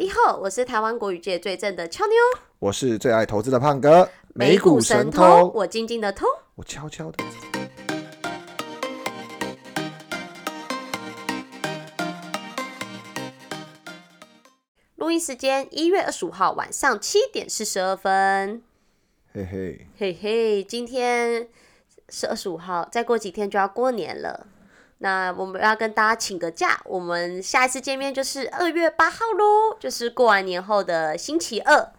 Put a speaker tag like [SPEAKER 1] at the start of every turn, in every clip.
[SPEAKER 1] 你好，我是台湾国语界最正的俏妞，
[SPEAKER 2] 我是最爱投资的胖哥，
[SPEAKER 1] 美股神偷，我静静的偷，
[SPEAKER 2] 我悄悄的。
[SPEAKER 1] 录音时间一月二十五号晚上七点四十二分。
[SPEAKER 2] 嘿嘿
[SPEAKER 1] 嘿嘿，今天是二十五号，再过几天就要过年了。那我们要跟大家请个假，我们下一次见面就是二月八号喽，就是过完年后的星期二。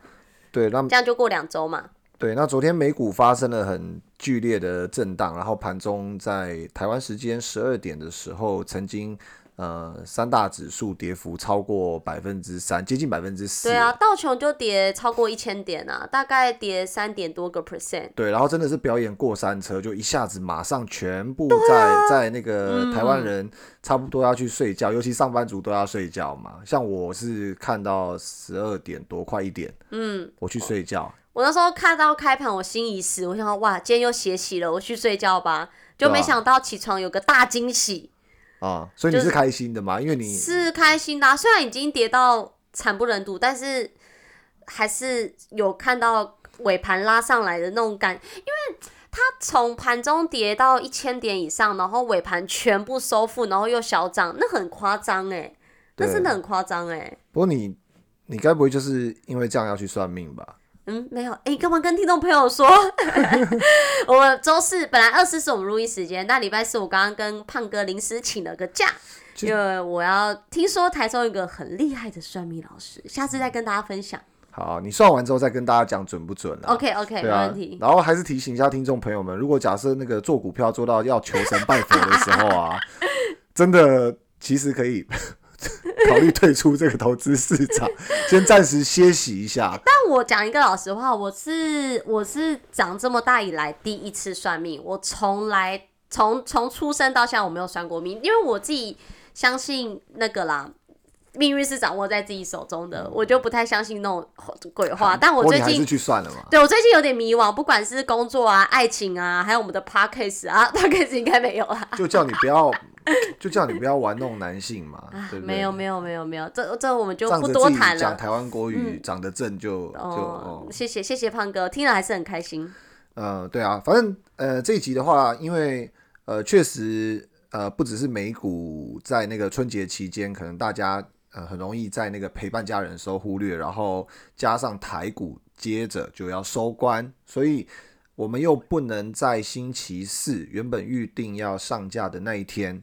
[SPEAKER 2] 对，那
[SPEAKER 1] 这样就过两周嘛。
[SPEAKER 2] 对，那昨天美股发生了很剧烈的震荡，然后盘中在台湾时间十二点的时候曾经。呃，三大指数跌幅超过百分之三，接近百分之四。
[SPEAKER 1] 对啊，道琼就跌超过一千点啊，大概跌三点多个 percent。
[SPEAKER 2] 对，然后真的是表演过山车，就一下子马上全部在在那个台湾人差不多要去睡觉，尤其上班族都要睡觉嘛。像我是看到十二点多，快一点，嗯，我去睡觉。
[SPEAKER 1] 我那时候看到开盘，我心已死，我想说哇，今天又血洗了，我去睡觉吧。就没想到起床有个大惊喜。
[SPEAKER 2] 啊，所以你是开心的嘛？因为你
[SPEAKER 1] 是开心的，虽然已经跌到惨不忍睹，但是还是有看到尾盘拉上来的那种感，因为它从盘中跌到一千点以上，然后尾盘全部收复，然后又小涨，那很夸张哎，那真的很夸张哎。
[SPEAKER 2] 不过你你该不会就是因为这样要去算命吧？
[SPEAKER 1] 嗯，没有，哎，干嘛跟听众朋友说？我们周四本来二四是我们录音时间，那礼拜四我刚刚跟胖哥临时请了个假，因为我要听说台中一个很厉害的算命老师，下次再跟大家分享。
[SPEAKER 2] 好，你算完之后再跟大家讲准不准了。
[SPEAKER 1] OK OK，没问题。
[SPEAKER 2] 然后还是提醒一下听众朋友们，如果假设那个做股票做到要求神拜佛的时候啊，真的其实可以。考虑退出这个投资市场，先暂时歇息一下。
[SPEAKER 1] 但我讲一个老实话，我是我是长这么大以来第一次算命，我从来从从出生到现在我没有算过命，因为我自己相信那个啦，命运是掌握在自己手中的，我就不太相信那种鬼话。但我最近
[SPEAKER 2] 是去算了嘛？
[SPEAKER 1] 对我最近有点迷惘，不管是工作啊、爱情啊，还有我们的 p a r k c a s e 啊 p a r k c a s e 应该没有啦。
[SPEAKER 2] 就叫你不要。就叫你不要玩弄男性嘛，对不对？
[SPEAKER 1] 没有没有没有没有，这这我们就不多谈了。
[SPEAKER 2] 讲台湾国语长得正就就，
[SPEAKER 1] 谢谢谢谢胖哥，听了还是很开心。
[SPEAKER 2] 呃，对啊，反正呃这一集的话，因为呃确实呃不只是美股在那个春节期间，可能大家呃很容易在那个陪伴家人的时候忽略，然后加上台股接着就要收官，所以。我们又不能在星期四原本预定要上架的那一天，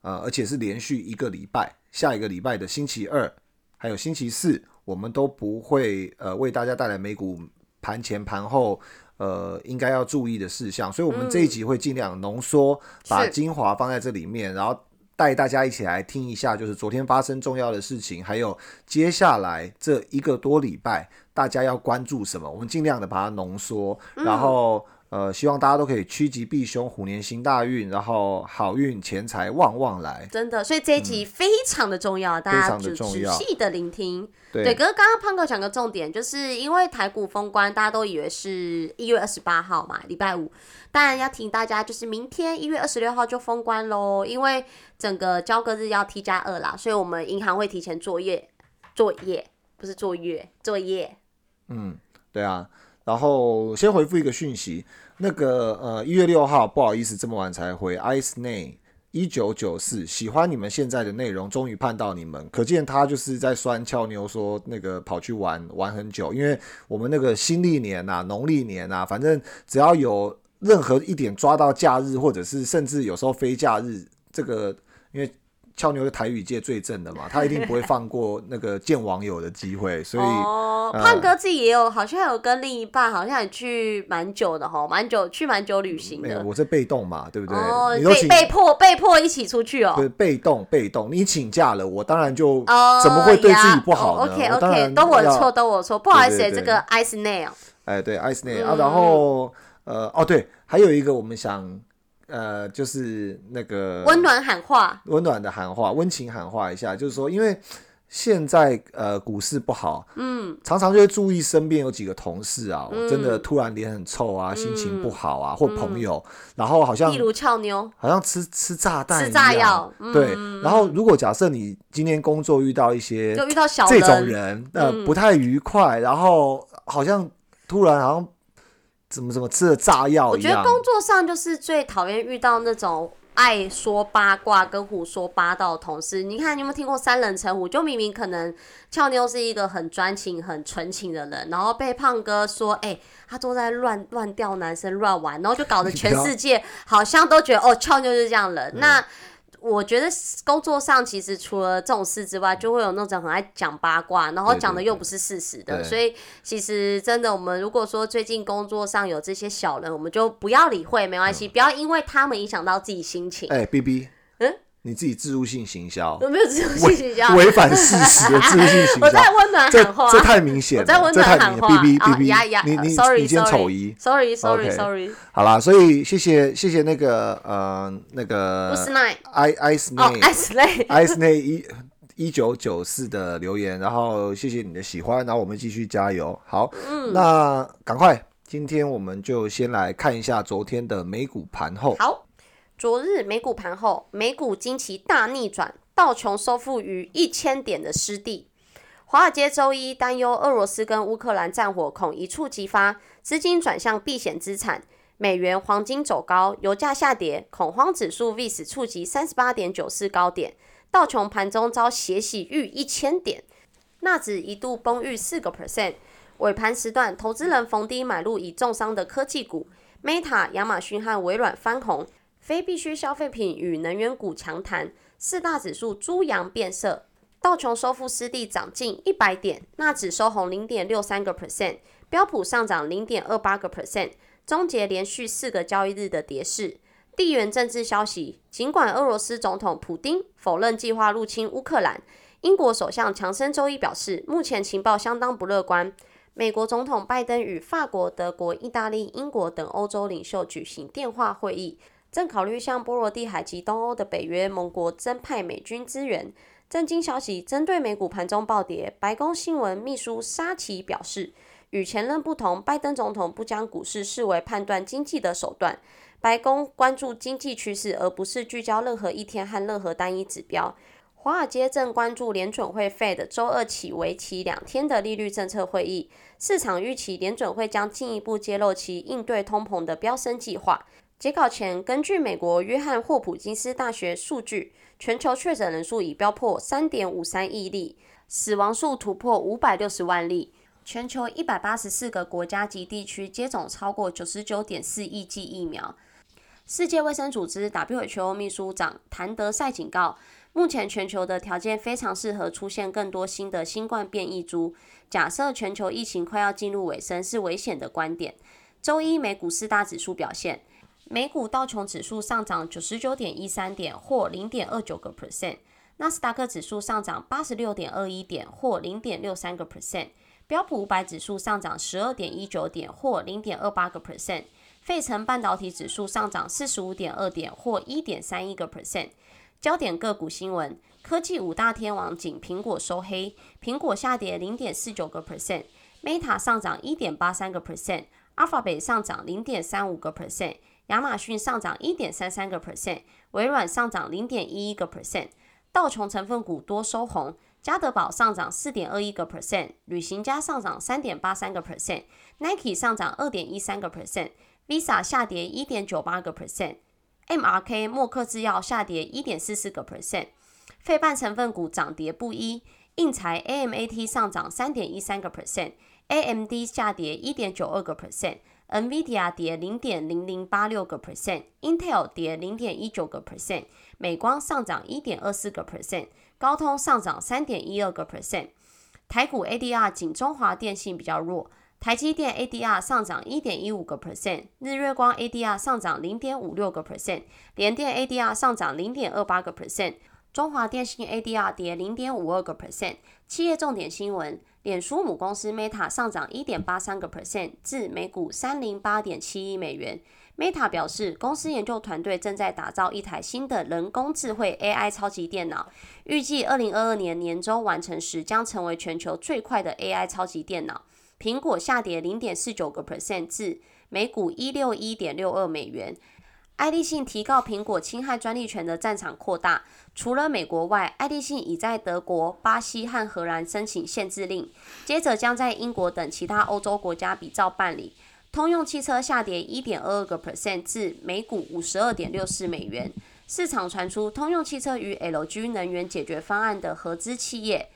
[SPEAKER 2] 呃，而且是连续一个礼拜，下一个礼拜的星期二还有星期四，我们都不会呃为大家带来美股盘前盘后呃应该要注意的事项，所以我们这一集会尽量浓缩，把精华放在这里面，然后带大家一起来听一下，就是昨天发生重要的事情，还有接下来这一个多礼拜。大家要关注什么？我们尽量的把它浓缩，然后呃，希望大家都可以趋吉避凶，虎年行大运，然后好运钱财旺旺来。
[SPEAKER 1] 真的，所以这一集非常的重要，大家仔细的聆听。对，可是刚刚胖哥讲个重点，就是因为台股封关，大家都以为是一月二十八号嘛，礼拜五。当然要提醒大家，就是明天一月二十六号就封关喽，因为整个交割日要 T 加二啦，所以我们银行会提前作业，作业不是作业，作业。
[SPEAKER 2] 嗯，对啊，然后先回复一个讯息，那个呃一月六号，不好意思这么晚才回，ice name 一九九四，喜欢你们现在的内容，终于盼到你们，可见他就是在酸俏妞说那个跑去玩玩很久，因为我们那个新历年呐，农历年呐，反正只要有任何一点抓到假日，或者是甚至有时候非假日，这个因为。俏妞是台语界最正的嘛，他一定不会放过那个见网友的机会，所以
[SPEAKER 1] 胖哥自己也有，好像有跟另一半，好像也去蛮久的哈，蛮久去蛮久旅行的。
[SPEAKER 2] 我是被动嘛，对不对？
[SPEAKER 1] 哦，被被迫被迫一起出去哦。
[SPEAKER 2] 对，被动被动，你请假了，我当然就怎么会对自己不好
[SPEAKER 1] 呢？OK OK，都我错，都我错，不好意思，这个 Ice Nail。
[SPEAKER 2] 哎，对，Ice Nail 啊，然后呃，哦对，还有一个我们想。呃，就是那个
[SPEAKER 1] 温暖喊话，
[SPEAKER 2] 温暖的喊话，温情喊话一下，就是说，因为现在呃股市不好，嗯，常常就会注意身边有几个同事啊，我真的突然脸很臭啊，心情不好啊，或朋友，然后好像
[SPEAKER 1] 例如俏妞，
[SPEAKER 2] 好像吃吃炸弹，
[SPEAKER 1] 吃炸药，
[SPEAKER 2] 对。然后如果假设你今天工作遇到一些
[SPEAKER 1] 就遇到小
[SPEAKER 2] 这种人，呃，不太愉快，然后好像突然好像怎么怎么吃了炸药。
[SPEAKER 1] 我觉得工作上就是最讨厌遇到那种。爱说八卦跟胡说八道的同事，你看你有没有听过三人成虎？就明明可能俏妞是一个很专情、很纯情的人，然后被胖哥说，哎，他都在乱乱钓男生、乱玩，然后就搞得全世界好像都觉得哦，俏妞就是这样人。那我觉得工作上其实除了这种事之外，就会有那种很爱讲八卦，然后讲的又不是事实的。所以其实真的，我们如果说最近工作上有这些小人，我们就不要理会，没关系，不要因为他们影响到自己心情。
[SPEAKER 2] 哎，B B，嗯。你自己自入性行销，
[SPEAKER 1] 有没有自入性行销？
[SPEAKER 2] 违反事实的自入性行销。
[SPEAKER 1] 我在温暖喊话，
[SPEAKER 2] 这太明显了。
[SPEAKER 1] 在温暖喊话
[SPEAKER 2] ，B B B
[SPEAKER 1] B，
[SPEAKER 2] 你你你今天丑一
[SPEAKER 1] ，sorry sorry sorry。
[SPEAKER 2] 好啦，所以谢谢谢谢那个呃那个
[SPEAKER 1] i
[SPEAKER 2] ice
[SPEAKER 1] night
[SPEAKER 2] ice night 一一九九四的留言，然后谢谢你的喜欢，然后我们继续加油。好，那赶快，今天我们就先来看一下昨天的美股盘后。
[SPEAKER 1] 好。昨日美股盘后，美股惊奇大逆转，道琼收复逾一千点的失地。华尔街周一担忧俄罗斯跟乌克兰战火恐一触即发，资金转向避险资产，美元、黄金走高，油价下跌，恐慌指数 VIX 触及三十八点九四高点。道琼盘中遭血洗逾一千点，纳指一度崩逾四个 percent。尾盘时段，投资人逢低买入已重伤的科技股，Meta、亚马逊和微软翻红。非必需消费品与能源股强弹，四大指数猪羊变色。道琼收复失地，涨近一百点，纳指收红零点六三个 percent，标普上涨零点二八个 percent，终结连续四个交易日的跌势。地缘政治消息：尽管俄罗斯总统普京否认计划入侵乌克兰，英国首相强生周一表示，目前情报相当不乐观。美国总统拜登与法国、德国、意大利、英国等欧洲领袖举行电话会议。正考虑向波罗的海及东欧的北约盟国增派美军支援。震惊消息：针对美股盘中暴跌，白宫新闻秘书沙奇表示，与前任不同，拜登总统不将股市视为判断经济的手段。白宫关注经济趋势，而不是聚焦任何一天和任何单一指标。华尔街正关注联准会 Fed 周二起为期两天的利率政策会议，市场预期联准会将进一步揭露其应对通膨的飙升计划。截稿前，根据美国约翰霍普金斯大学数据，全球确诊人数已飙破三点五三亿例，死亡数突破五百六十万例。全球一百八十四个国家及地区接种超过九十九点四亿剂疫苗。世界卫生组织 WHO 秘书长谭德赛警告，目前全球的条件非常适合出现更多新的新冠变异株。假设全球疫情快要进入尾声是危险的观点。周一美股四大指数表现。美股道琼指数上涨九十九点一三点，或零点二九个 percent；纳斯达克指数上涨八十六点二一点，或零点六三个 percent；标普五百指数上涨十二点一九点，或零点二八个 percent；费城半导体指数上涨四十五点二点，或一点三一个 percent。焦点个股新闻：科技五大天王仅苹果收黑，苹果下跌零点四九个 percent；Meta 上涨一点八三个 percent；Alphabet 上涨零点三五个 percent。亚马逊上涨一点三三个 percent，微软上涨零点一一个 percent，道琼成分股多收红，加德宝上涨四点二一个 percent，旅行家上涨三点八三个 percent，Nike 上涨二点一三个 percent，Visa 下跌一点九八个 percent，MRK 默克制药下跌一点四四个 percent，费半成分股涨跌不一，印材 AMAT 上涨三点一三个 percent，AMD 下跌一点九二个 percent。NVIDIA 跌零点零零八六个 percent，Intel 跌零点一九个 percent，美光上涨一点二四个 percent，高通上涨三点一二个 percent。台股 ADR 仅中华电信比较弱，台积电 ADR 上涨一点一五个 percent，日月光 ADR 上涨零点五六个 percent，联电 ADR 上涨零点二八个 percent。中华电信 ADR 跌零点五二个 percent。企业重点新闻：脸书母公司 Meta 上涨一点八三个 percent 至每股三零八点七亿美元。Meta 表示，公司研究团队正在打造一台新的人工智慧 AI 超级电脑，预计二零二二年年中完成时，将成为全球最快的 AI 超级电脑。苹果下跌零点四九个 percent 至每股一六一点六二美元。爱立信提告苹果侵害专利权的战场扩大，除了美国外，爱立信已在德国、巴西和荷兰申请限制令，接着将在英国等其他欧洲国家比照办理。通用汽车下跌一点二二个 percent 至每股五十二点六四美元。市场传出通用汽车与 LG 能源解决方案的合资企业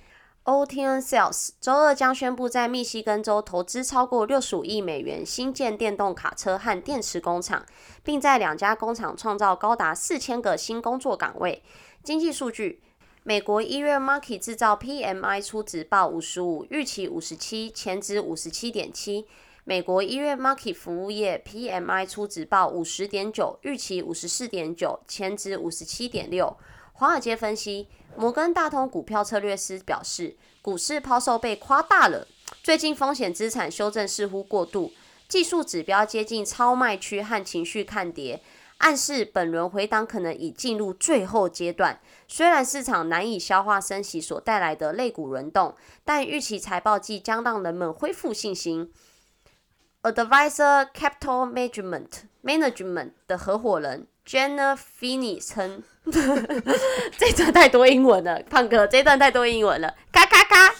[SPEAKER 1] OTN Sales 周二将宣布在密西根州投资超过六十五亿美元新建电动卡车和电池工厂，并在两家工厂创造高达四千个新工作岗位。经济数据：美国一月 Market 制造 PMI 初值报五十五，预期五十七，前值五十七点七。美国一月 Market 服务业 PMI 初值报五十点九，预期五十四点九，前值五十七点六。华尔街分析，摩根大通股票策略师表示，股市抛售被夸大了，最近风险资产修正似乎过度，技术指标接近超卖区和情绪看跌，暗示本轮回档可能已进入最后阶段。虽然市场难以消化升息所带来的类股轮动，但预期财报季将让人们恢复信心。Advisor Capital Management Management 的合伙人 Jenna Finney 称：“ 这段太多英文了，胖哥，这段太多英文了。”咔咔咔！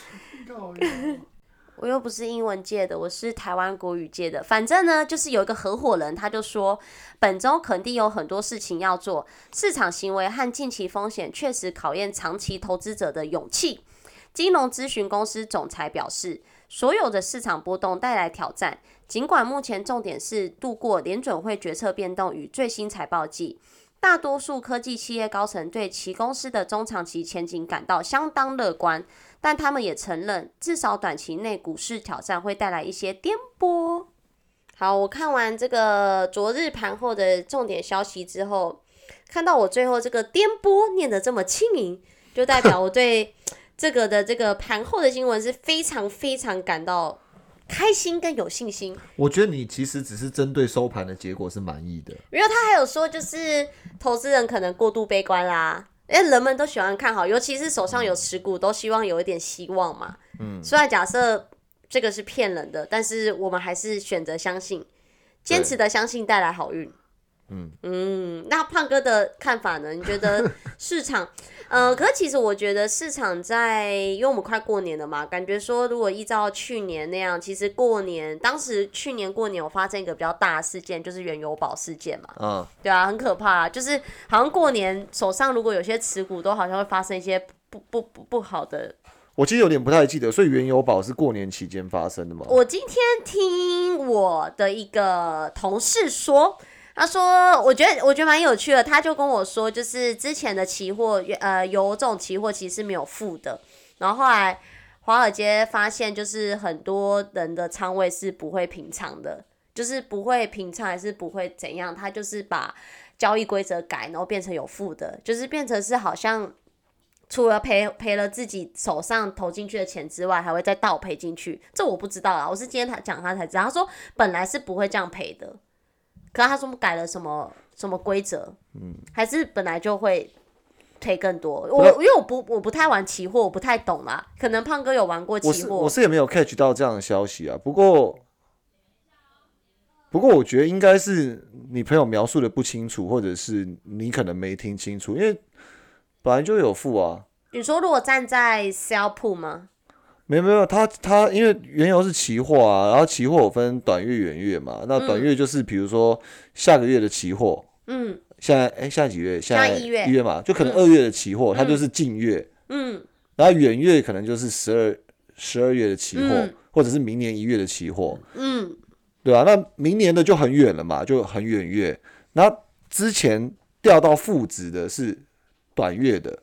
[SPEAKER 1] 我又不是英文界的，我是台湾国语界的。反正呢，就是有一个合伙人，他就说，本周肯定有很多事情要做，市场行为和近期风险确实考验长期投资者的勇气。金融咨询公司总裁表示，所有的市场波动带来挑战。尽管目前重点是度过联准会决策变动与最新财报季，大多数科技企业高层对其公司的中长期前景感到相当乐观，但他们也承认，至少短期内股市挑战会带来一些颠簸。好，我看完这个昨日盘后的重点消息之后，看到我最后这个颠簸念得这么轻盈，就代表我对 这个的这个盘后的新闻是非常非常感到。开心跟有信心，
[SPEAKER 2] 我觉得你其实只是针对收盘的结果是满意的。
[SPEAKER 1] 因为他还有说，就是投资人可能过度悲观啦，因为人们都喜欢看好，尤其是手上有持股，都希望有一点希望嘛。嗯，虽然假设这个是骗人的，但是我们还是选择相信，坚持的相信带来好运。嗯嗯，那胖哥的看法呢？你觉得 市场？呃，可是其实我觉得市场在，因为我们快过年了嘛，感觉说如果依照去年那样，其实过年当时去年过年有发生一个比较大的事件，就是原油宝事件嘛。嗯。对啊，很可怕，就是好像过年手上如果有些持股，都好像会发生一些不不不不好的。
[SPEAKER 2] 我其实有点不太记得，所以原油宝是过年期间发生的吗？
[SPEAKER 1] 我今天听我的一个同事说。他说：“我觉得我觉得蛮有趣的。”他就跟我说：“就是之前的期货，呃，有这种期货其实是没有负的。然后后来华尔街发现，就是很多人的仓位是不会平仓的，就是不会平仓还是不会怎样。他就是把交易规则改，然后变成有负的，就是变成是好像除了赔赔了自己手上投进去的钱之外，还会再倒赔进去。这我不知道啊，我是今天他讲他才知道。他说本来是不会这样赔的。”可是他说改了什么什么规则？嗯，还是本来就会赔更多。我因为我不我不太玩期货，我不太懂啦。可能胖哥有玩过期货，
[SPEAKER 2] 我是也没有 catch 到这样的消息啊。不过不过我觉得应该是你朋友描述的不清楚，或者是你可能没听清楚，因为本来就有付啊。
[SPEAKER 1] 你说如果站在 sell 铺吗？
[SPEAKER 2] 没没有，它它因为原油是期货啊，然后期货分短月、远月嘛。那短月就是比如说下个月的期货，嗯，现在哎，现在几月？现在一月，一月嘛，就可能二月的期货，它就是近月，嗯，然后远月可能就是十二十二月的期货，或者是明年一月的期货，嗯，对吧？那明年的就很远了嘛，就很远月。那之前掉到负值的是短月的。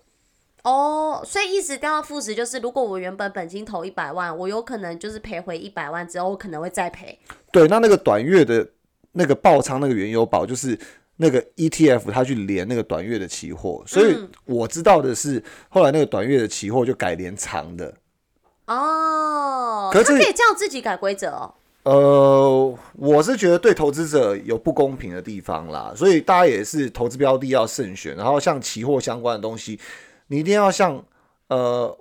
[SPEAKER 1] 哦，所以一直掉到负值，就是如果我原本本金投一百万，我有可能就是赔回一百万之后，我可能会再赔。
[SPEAKER 2] 对，那那个短月的那个爆仓那个原油宝，就是那个 ETF 它去连那个短月的期货，所以我知道的是，后来那个短月的期货就改连长的。
[SPEAKER 1] 哦，可是可以这样自己改规则哦。
[SPEAKER 2] 呃，我是觉得对投资者有不公平的地方啦，所以大家也是投资标的要慎选。然后像期货相关的东西，你一定要像呃，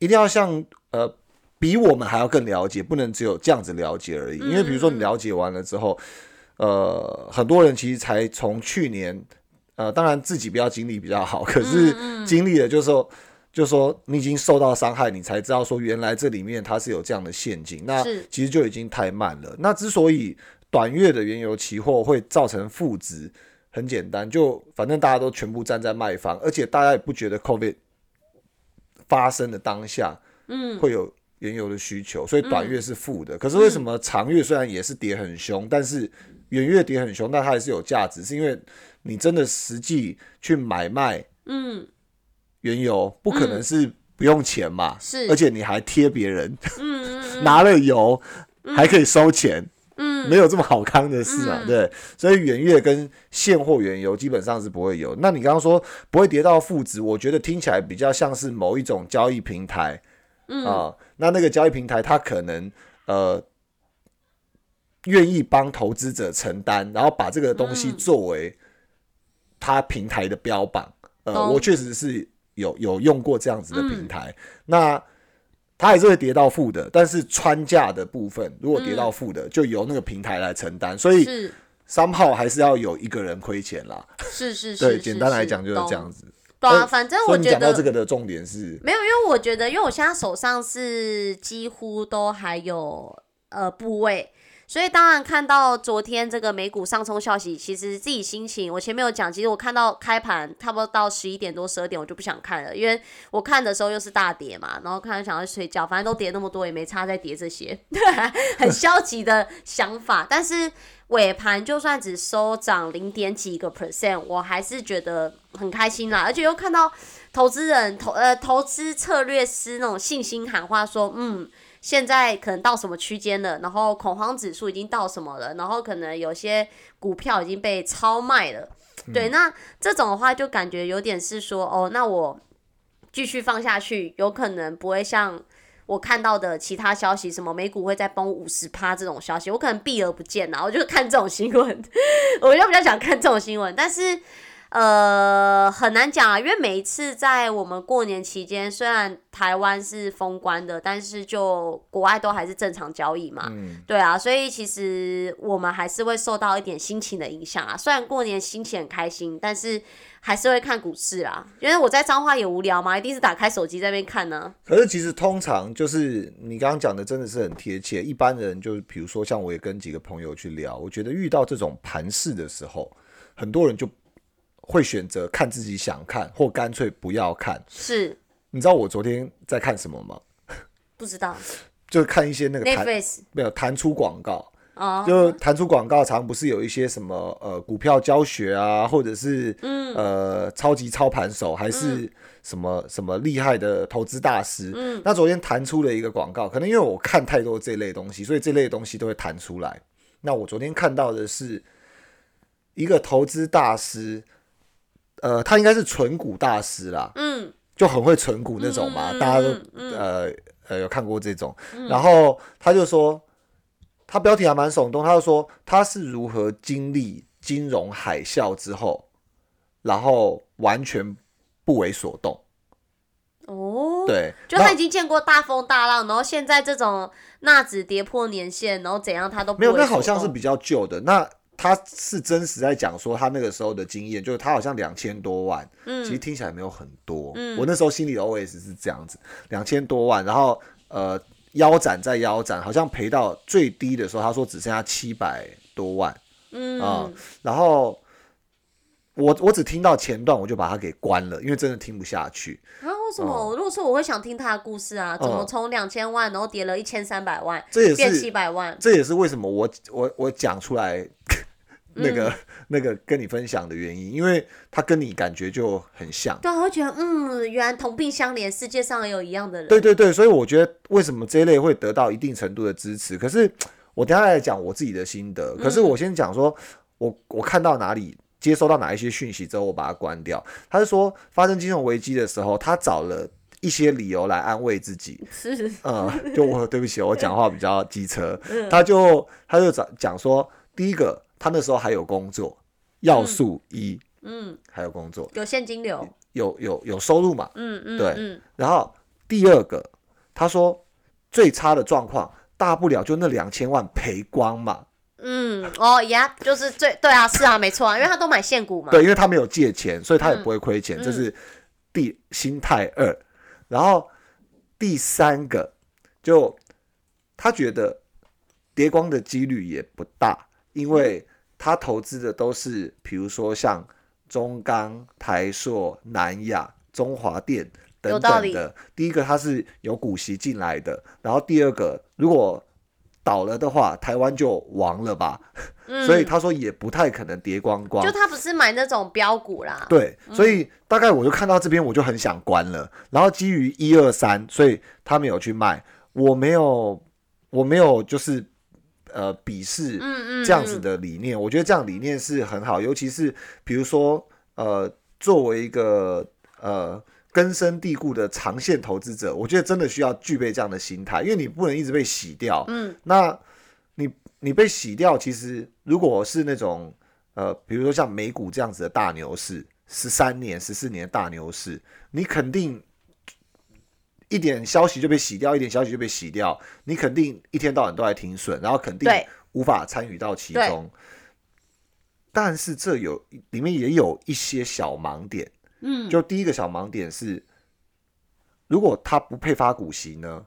[SPEAKER 2] 一定要像呃，比我们还要更了解，不能只有这样子了解而已。因为比如说你了解完了之后，呃，很多人其实才从去年，呃，当然自己不要经历比较好，可是经历了就是说。就说你已经受到伤害，你才知道说原来这里面它是有这样的陷阱，那其实就已经太慢了。那之所以短月的原油期货会造成负值，很简单，就反正大家都全部站在卖方，而且大家也不觉得 COVID 发生的当下，嗯，会有原油的需求，所以短月是负的。可是为什么长月虽然也是跌很凶，但是远月跌很凶，但它还是有价值，是因为你真的实际去买卖，嗯。原油不可能是不用钱嘛，
[SPEAKER 1] 是，
[SPEAKER 2] 而且你还贴别人，嗯 拿了油还可以收钱，嗯，没有这么好康的事啊，对，所以远月跟现货原油基本上是不会有。那你刚刚说不会跌到负值，我觉得听起来比较像是某一种交易平台，嗯啊，那那个交易平台它可能呃愿意帮投资者承担，然后把这个东西作为它平台的标榜，呃，我确实是。有有用过这样子的平台，那它还是会跌到负的，但是穿价的部分如果跌到负的，就由那个平台来承担，所以三号还是要有一个人亏钱啦。
[SPEAKER 1] 是是
[SPEAKER 2] 是，对，简单来讲就是这样子。
[SPEAKER 1] 对啊，反正我觉得
[SPEAKER 2] 这个的重点是
[SPEAKER 1] 没有，因为我觉得，因为我现在手上是几乎都还有呃部位。所以当然看到昨天这个美股上冲消息，其实自己心情，我前面有讲，其实我看到开盘差不多到十一点多、十二点，我就不想看了，因为我看的时候又是大跌嘛，然后看想要睡觉，反正都跌那么多，也没差再跌这些，对，很消极的想法。但是尾盘就算只收涨零点几个 percent，我还是觉得很开心啦，而且又看到投资人投呃投资策略师那种信心喊话说，嗯。现在可能到什么区间了？然后恐慌指数已经到什么了？然后可能有些股票已经被超卖了。对，那这种的话就感觉有点是说，哦，那我继续放下去，有可能不会像我看到的其他消息，什么美股会再崩五十趴这种消息，我可能避而不见呐。我就看这种新闻，我就比较想看这种新闻，但是。呃，很难讲啊，因为每一次在我们过年期间，虽然台湾是封关的，但是就国外都还是正常交易嘛。嗯。对啊，所以其实我们还是会受到一点心情的影响啊。虽然过年心情很开心，但是还是会看股市啊。因为我在彰化也无聊嘛，一定是打开手机在那边看呢。
[SPEAKER 2] 可是其实通常就是你刚刚讲的真的是很贴切。一般人就是比如说像我也跟几个朋友去聊，我觉得遇到这种盘势的时候，很多人就。会选择看自己想看，或干脆不要看。
[SPEAKER 1] 是，
[SPEAKER 2] 你知道我昨天在看什么吗？
[SPEAKER 1] 不知道，
[SPEAKER 2] 就是看一些那个弹没有弹出广告哦，就弹出广告，常不是有一些什么呃股票教学啊，或者是嗯呃超级操盘手，还是什么什么厉害的投资大师。嗯，那昨天弹出了一个广告，可能因为我看太多这类东西，所以这类东西都会弹出来。那我昨天看到的是一个投资大师。呃，他应该是存股大师啦，嗯，就很会存股那种嘛，大家都呃呃有看过这种。然后他就说，他标题还蛮耸动，他就说他是如何经历金融海啸之后，然后完全不为所动。
[SPEAKER 1] 哦，
[SPEAKER 2] 对，
[SPEAKER 1] 就他已经见过大风大浪，然后现在这种纳指跌破年线，然后怎样他都
[SPEAKER 2] 没有，那好像是比较旧的那。他是真实在讲说他那个时候的经验，就是他好像两千多万，嗯，其实听起来没有很多，嗯，我那时候心里的 OS 是这样子，两千多万，然后呃腰斩再腰斩，好像赔到最低的时候，他说只剩下七百多万，嗯。啊，然后我我只听到前段，我就把它给关了，因为真的听不下去。
[SPEAKER 1] 啊，为什么？如果说我会想听他的故事啊，怎么从两千万然后跌了一千三百万，
[SPEAKER 2] 这也
[SPEAKER 1] 是七百万，
[SPEAKER 2] 这也是为什么我我我讲出来。那个 那个跟你分享的原因，因为他跟你感觉就很像，
[SPEAKER 1] 对，我会觉得嗯，原来同病相怜，世界上有一样的人。
[SPEAKER 2] 对对对，所以我觉得为什么这一类会得到一定程度的支持？可是我等下来讲我自己的心得。可是我先讲说，我我看到哪里接收到哪一些讯息之后，我把它关掉。他是说发生金融危机的时候，他找了一些理由来安慰自己。
[SPEAKER 1] 是，
[SPEAKER 2] 嗯，就我对不起，我讲话比较机车。他就他就讲讲说，第一个，他那时候还有工作，要素一，嗯，还有工作，
[SPEAKER 1] 有现金流，
[SPEAKER 2] 有有有收入嘛，
[SPEAKER 1] 嗯嗯，
[SPEAKER 2] 对。然后第二个，他说最差的状况，大不了就那两千万赔光嘛。
[SPEAKER 1] 嗯，哦呀，就是最对啊，是啊，没错啊，因为他都买现股嘛。
[SPEAKER 2] 对，因为他没有借钱，所以他也不会亏钱，这是第心态二。然后第三个，就他觉得跌光的几率也不大，因为他投资的都是，比如说像中钢、台塑、南亚、中华电等等的。第一个，它是有股息进来的，然后第二个，如果倒了的话，台湾就亡了吧，所以他说也不太可能跌光光。
[SPEAKER 1] 就他不是买那种标股啦。
[SPEAKER 2] 对，所以大概我就看到这边，我就很想关了。然后基于一二三，所以他没有去卖。我没有，我没有就是呃鄙视这样子的理念。我觉得这样理念是很好，尤其是比如说呃作为一个呃。根深蒂固的长线投资者，我觉得真的需要具备这样的心态，因为你不能一直被洗掉。嗯，那你你被洗掉，其实如果是那种呃，比如说像美股这样子的大牛市，十三年、十四年的大牛市，你肯定一点消息就被洗掉，一点消息就被洗掉，你肯定一天到晚都在停损，然后肯定无法参与到其中。但是这有里面也有一些小盲点。
[SPEAKER 1] 嗯，
[SPEAKER 2] 就第一个小盲点是，如果他不配发股息呢？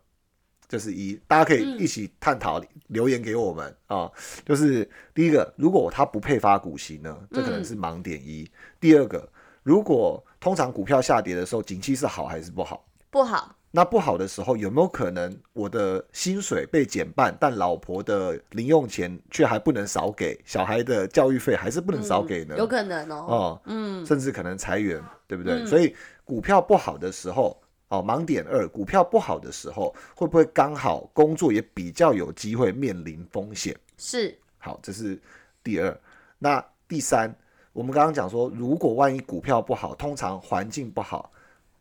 [SPEAKER 2] 这是一，大家可以一起探讨，留言给我们啊。就是第一个，如果他不配发股息呢？这可能是盲点一。第二个，如果通常股票下跌的时候，景气是好还是不好？
[SPEAKER 1] 不好。
[SPEAKER 2] 那不好的时候，有没有可能我的薪水被减半，但老婆的零用钱却还不能少给，小孩的教育费还是不能少给呢？
[SPEAKER 1] 有可能哦。
[SPEAKER 2] 哦，嗯，甚至可能裁员，对不对？所以股票不好的时候，哦，盲点二，股票不好的时候，会不会刚好工作也比较有机会面临风险？
[SPEAKER 1] 是。
[SPEAKER 2] 好，这是第二。那第三，我们刚刚讲说，如果万一股票不好，通常环境不好。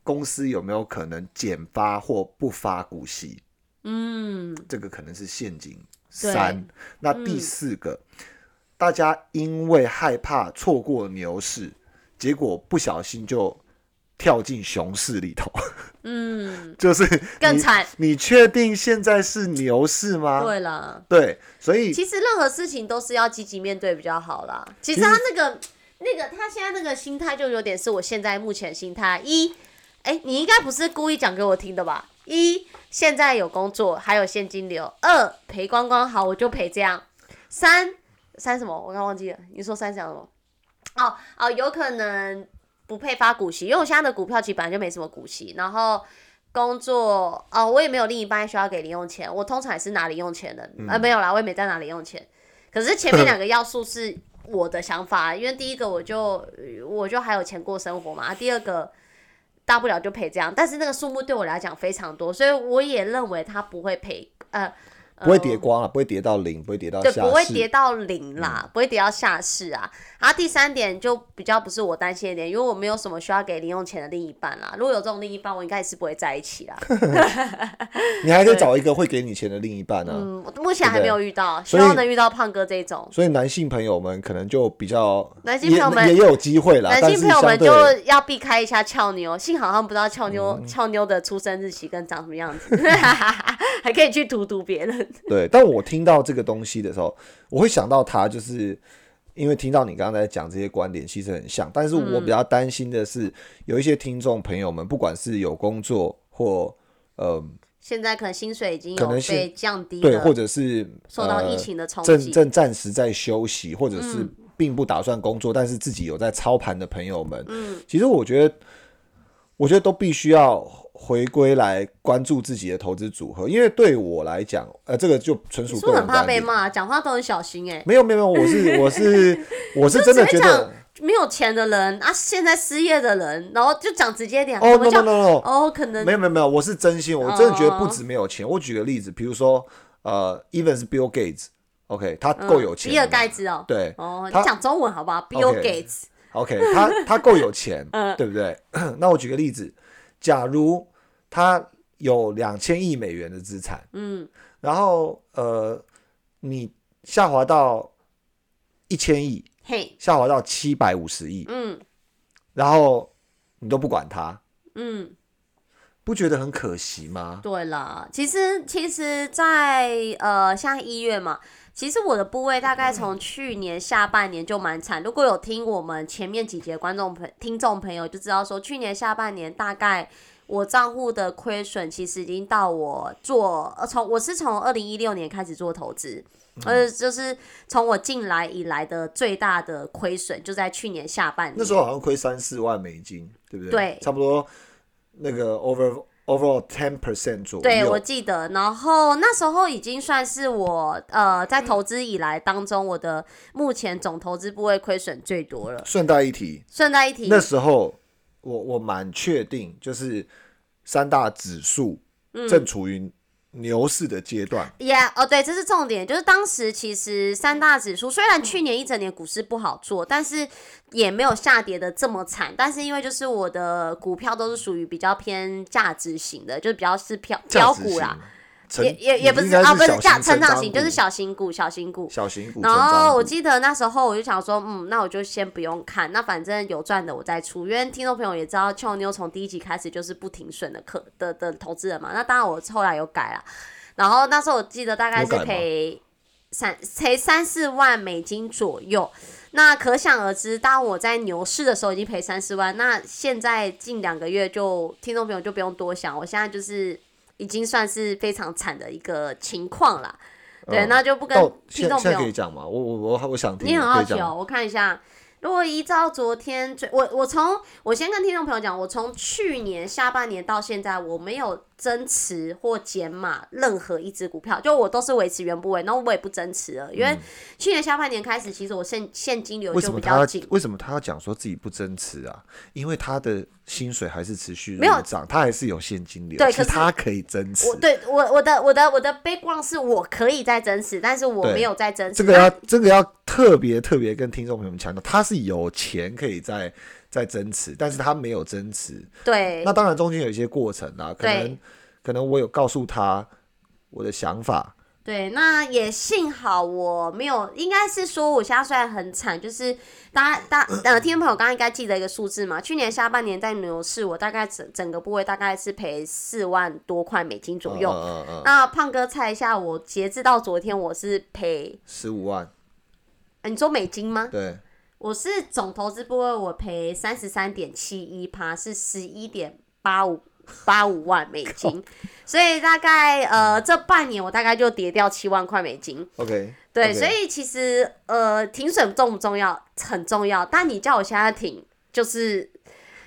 [SPEAKER 2] 公司有没有可能减发或不发股息？
[SPEAKER 1] 嗯，
[SPEAKER 2] 这个可能是陷阱三。那第四个，大家因为害怕错过牛市，结果不小心就跳进熊市里头。
[SPEAKER 1] 嗯，
[SPEAKER 2] 就是
[SPEAKER 1] 更惨。
[SPEAKER 2] 你确定现在是牛市吗？
[SPEAKER 1] 对了，
[SPEAKER 2] 对，所以
[SPEAKER 1] 其实任何事情都是要积极面对比较好啦。其实他那个那个他现在那个心态就有点是我现在目前心态一。哎，你应该不是故意讲给我听的吧？一，现在有工作，还有现金流；二，赔光光好，我就赔这样。三，三什么？我刚忘记了。你说三讲什么？哦哦，有可能不配发股息，因为我现在的股票其实本来就没什么股息。然后工作哦，我也没有另一半需要给零用钱，我通常也是拿零用钱的。呃，没有啦，我也没在拿零用钱。可是前面两个要素是我的想法，因为第一个我就我就还有钱过生活嘛，第二个。大不了就赔这样，但是那个数目对我来讲非常多，所以我也认为他不会赔，呃。
[SPEAKER 2] 不会跌光啊，不会跌到零，不会跌到
[SPEAKER 1] 对，不会跌到零啦，不会跌到下市啊。然后第三点就比较不是我担心的点，因为我没有什么需要给零用钱的另一半啦。如果有这种另一半，我应该是不会在一起啦。
[SPEAKER 2] 你还可以找一个会给你钱的另一半呢。
[SPEAKER 1] 嗯，目前还没有遇到，希望能遇到胖哥这种。
[SPEAKER 2] 所以男性朋友们可能就比较，
[SPEAKER 1] 男性朋友们
[SPEAKER 2] 也有机会啦。
[SPEAKER 1] 男性朋友们就要避开一下俏妞，幸好他们不知道俏妞俏妞的出生日期跟长什么样子，还可以去荼毒别人。
[SPEAKER 2] 对，但我。听到这个东西的时候，我会想到他，就是因为听到你刚才讲这些观点，其实很像。但是我比较担心的是，有一些听众朋友们，不管是有工作或呃，
[SPEAKER 1] 现在可能薪水已经有被降低，
[SPEAKER 2] 对，或者是
[SPEAKER 1] 受到疫情的冲
[SPEAKER 2] 击，正正暂时在休息，或者是并不打算工作，但是自己有在操盘的朋友们，
[SPEAKER 1] 嗯，
[SPEAKER 2] 其实我觉得，我觉得都必须要。回归来关注自己的投资组合，因为对我来讲，呃，这个就纯属个人
[SPEAKER 1] 很怕被骂，讲话都很小心哎。
[SPEAKER 2] 没有没有没有，我是我是 我是真的觉得
[SPEAKER 1] 没有钱的人啊，现在失业的人，然后就讲直接点。
[SPEAKER 2] 哦，no no no，
[SPEAKER 1] 哦，可能
[SPEAKER 2] 没有没有没有，我是真心，我真的觉得不止没有钱。我举个例子，比如说呃，even 是 Bill Gates，OK，他够有钱。
[SPEAKER 1] 比尔盖茨哦，
[SPEAKER 2] 对，
[SPEAKER 1] 哦，你讲中文好不好？Bill Gates。
[SPEAKER 2] OK，他他够有钱，对不对？那我举个例子，假如他有两千亿美元的资产，嗯，然后呃，你下滑到一千亿，嘿，下滑到七百五十亿，嗯，然后你都不管他，嗯，不觉得很可惜吗？
[SPEAKER 1] 对了，其实其实，在呃，像一月嘛。其实我的部位大概从去年下半年就蛮惨。如果有听我们前面几节观众朋听众朋友就知道，说去年下半年大概我账户的亏损其实已经到我做呃从我是从二零一六年开始做投资，呃就是从我进来以来的最大的亏损就在去年下半年。
[SPEAKER 2] 那时候好像亏三四万美金，对不对？
[SPEAKER 1] 对，
[SPEAKER 2] 差不多那个 over。Overall ten percent 左右。
[SPEAKER 1] 对，我记得。然后那时候已经算是我呃在投资以来当中，我的目前总投资部位亏损最多了。
[SPEAKER 2] 顺带一提，
[SPEAKER 1] 顺带一提，
[SPEAKER 2] 那时候我我蛮确定，就是三大指数正处于。牛市的阶段
[SPEAKER 1] ，Yeah，哦，对，这是重点，就是当时其实三大指数虽然去年一整年股市不好做，但是也没有下跌的这么惨。但是因为就是我的股票都是属于比较偏价值型的，就是比较是票标股啦。也也也不是啊，不是叫成长型，就是小型股，小型股，
[SPEAKER 2] 小型股。
[SPEAKER 1] 然后我记得那时候我就想说，嗯，那我就先不用看，那反正有赚的我再出。因为听众朋友也知道，俏妞从第一集开始就是不停损的客的的投资人嘛。那当然我后来有改了，然后那时候我记得大概是赔三赔三四万美金左右。那可想而知，当我在牛市的时候已经赔三四万，那现在近两个月就听众朋友就不用多想，我现在就是。已经算是非常惨的一个情况了，对，那就不跟听众朋友
[SPEAKER 2] 可以讲吗？我我我我想听，
[SPEAKER 1] 你很好奇哦，我看一下。如果依照昨天最我我从我先跟听众朋友讲，我从去年下半年到现在，我没有增持或减码任何一只股票，就我都是维持原部位，然后我也不增持了，因为去年下半年开始，其实我现现金流就比较紧。
[SPEAKER 2] 为什么他要讲说自己不增持啊？因为他的薪水还是持续没有涨，他还是有现金流，对，可是他可以增持。
[SPEAKER 1] 对我我的我的我的 background 是我可以再增持，但是我没有再增持。
[SPEAKER 2] 这个要这个要特别特别跟听众朋友们强调，他是。有钱可以再再增持，但是他没有增持。
[SPEAKER 1] 对，
[SPEAKER 2] 那当然中间有一些过程啊，可能可能我有告诉他我的想法。
[SPEAKER 1] 对，那也幸好我没有，应该是说我现在虽然很惨，就是大家大呃听众朋友刚刚应该记得一个数字嘛，去年下半年在牛市，我大概整整个部位大概是赔四万多块美金左右。嗯嗯。那胖哥猜一下，我截至到昨天我是赔
[SPEAKER 2] 十五万。
[SPEAKER 1] 你说美金吗？
[SPEAKER 2] 对。
[SPEAKER 1] 我是总投资部位，我赔三十三点七一趴，是十一点八五八五万美金，所以大概呃这半年我大概就跌掉七万块美金。
[SPEAKER 2] OK，
[SPEAKER 1] 对，所以其实呃停损重不重要？很重要，但你叫我现在停，就是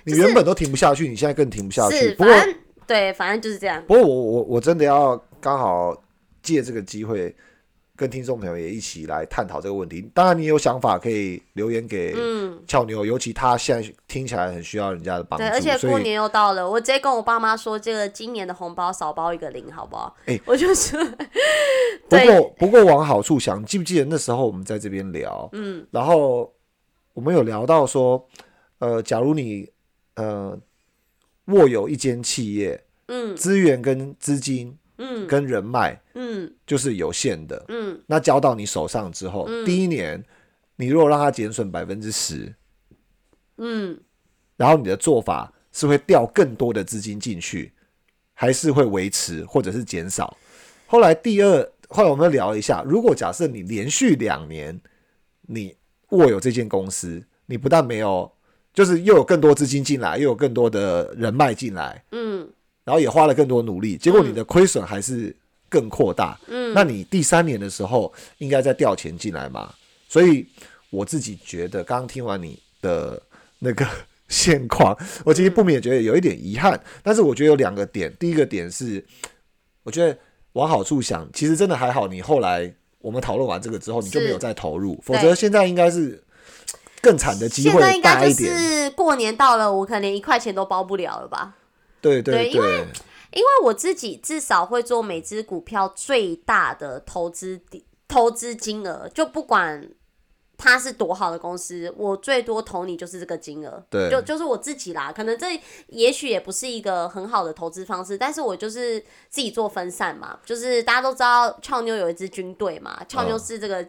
[SPEAKER 2] 你原本都停不下去，你现在更停不下去。
[SPEAKER 1] 是反正对，反正就是这样。
[SPEAKER 2] 不过我我我真的要刚好借这个机会。跟听众朋友也一起来探讨这个问题。当然，你有想法可以留言给俏妞，尤其他现在听起来很需要人家的帮助。对，
[SPEAKER 1] 而且过年又到了，我直接跟我爸妈说，这个今年的红包少包一个零，好不好？哎，我就是。
[SPEAKER 2] 不过，不过往好处想，记不记得那时候我们在这边聊？嗯，然后我们有聊到说，呃，假如你呃握有一间企业，嗯，资源跟资金。嗯，跟人脉，嗯，就是有限的，嗯，那交到你手上之后，第一年，你如果让它减损百分之十，嗯，然后你的做法是会调更多的资金进去，还是会维持或者是减少？后来第二，后来我们聊一下，如果假设你连续两年你握有这间公司，你不但没有，就是又有更多资金进来，又有更多的人脉进来，嗯。然后也花了更多努力，结果你的亏损还是更扩大。嗯，那你第三年的时候应该再调钱进来嘛？所以我自己觉得，刚刚听完你的那个 现况，我其实不免觉得有一点遗憾。但是我觉得有两个点，第一个点是，我觉得往好处想，其实真的还好。你后来我们讨论完这个之后，你就没有再投入，否则现在应该是更惨的机会大一点。
[SPEAKER 1] 是过年到了，我可能连一块钱都包不了了吧？
[SPEAKER 2] 对对
[SPEAKER 1] 对，因为因为我自己至少会做每只股票最大的投资投资金额，就不管。它是多好的公司，我最多投你就是这个金额，
[SPEAKER 2] 对，
[SPEAKER 1] 就就是我自己啦。可能这也许也不是一个很好的投资方式，但是我就是自己做分散嘛。就是大家都知道俏妞有一支军队嘛，俏妞是这个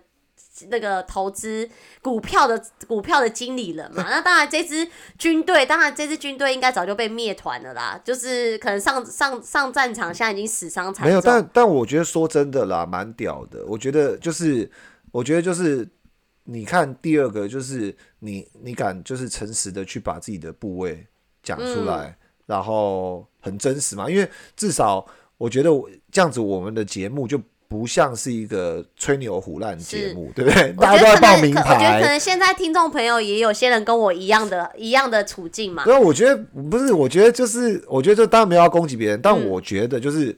[SPEAKER 1] 那个投资股票的股票的经理人嘛。那当然这支军队，当然这支军队应该早就被灭团了啦。就是可能上上上战场，现在已经死伤惨重。
[SPEAKER 2] 没有，但但我觉得说真的啦，蛮屌的。我觉得就是，我觉得就是。你看，第二个就是你，你敢就是诚实的去把自己的部位讲出来，然后很真实嘛？因为至少我觉得这样子，我们的节目就不像是一个吹牛胡乱节目，对不对？大家都在报名牌。
[SPEAKER 1] 我觉得可能现在听众朋友也有些人跟我一样的一样的处境嘛。
[SPEAKER 2] 对啊，我觉得不是，我觉得就是，我觉得这当然没有要攻击别人，但我觉得就是，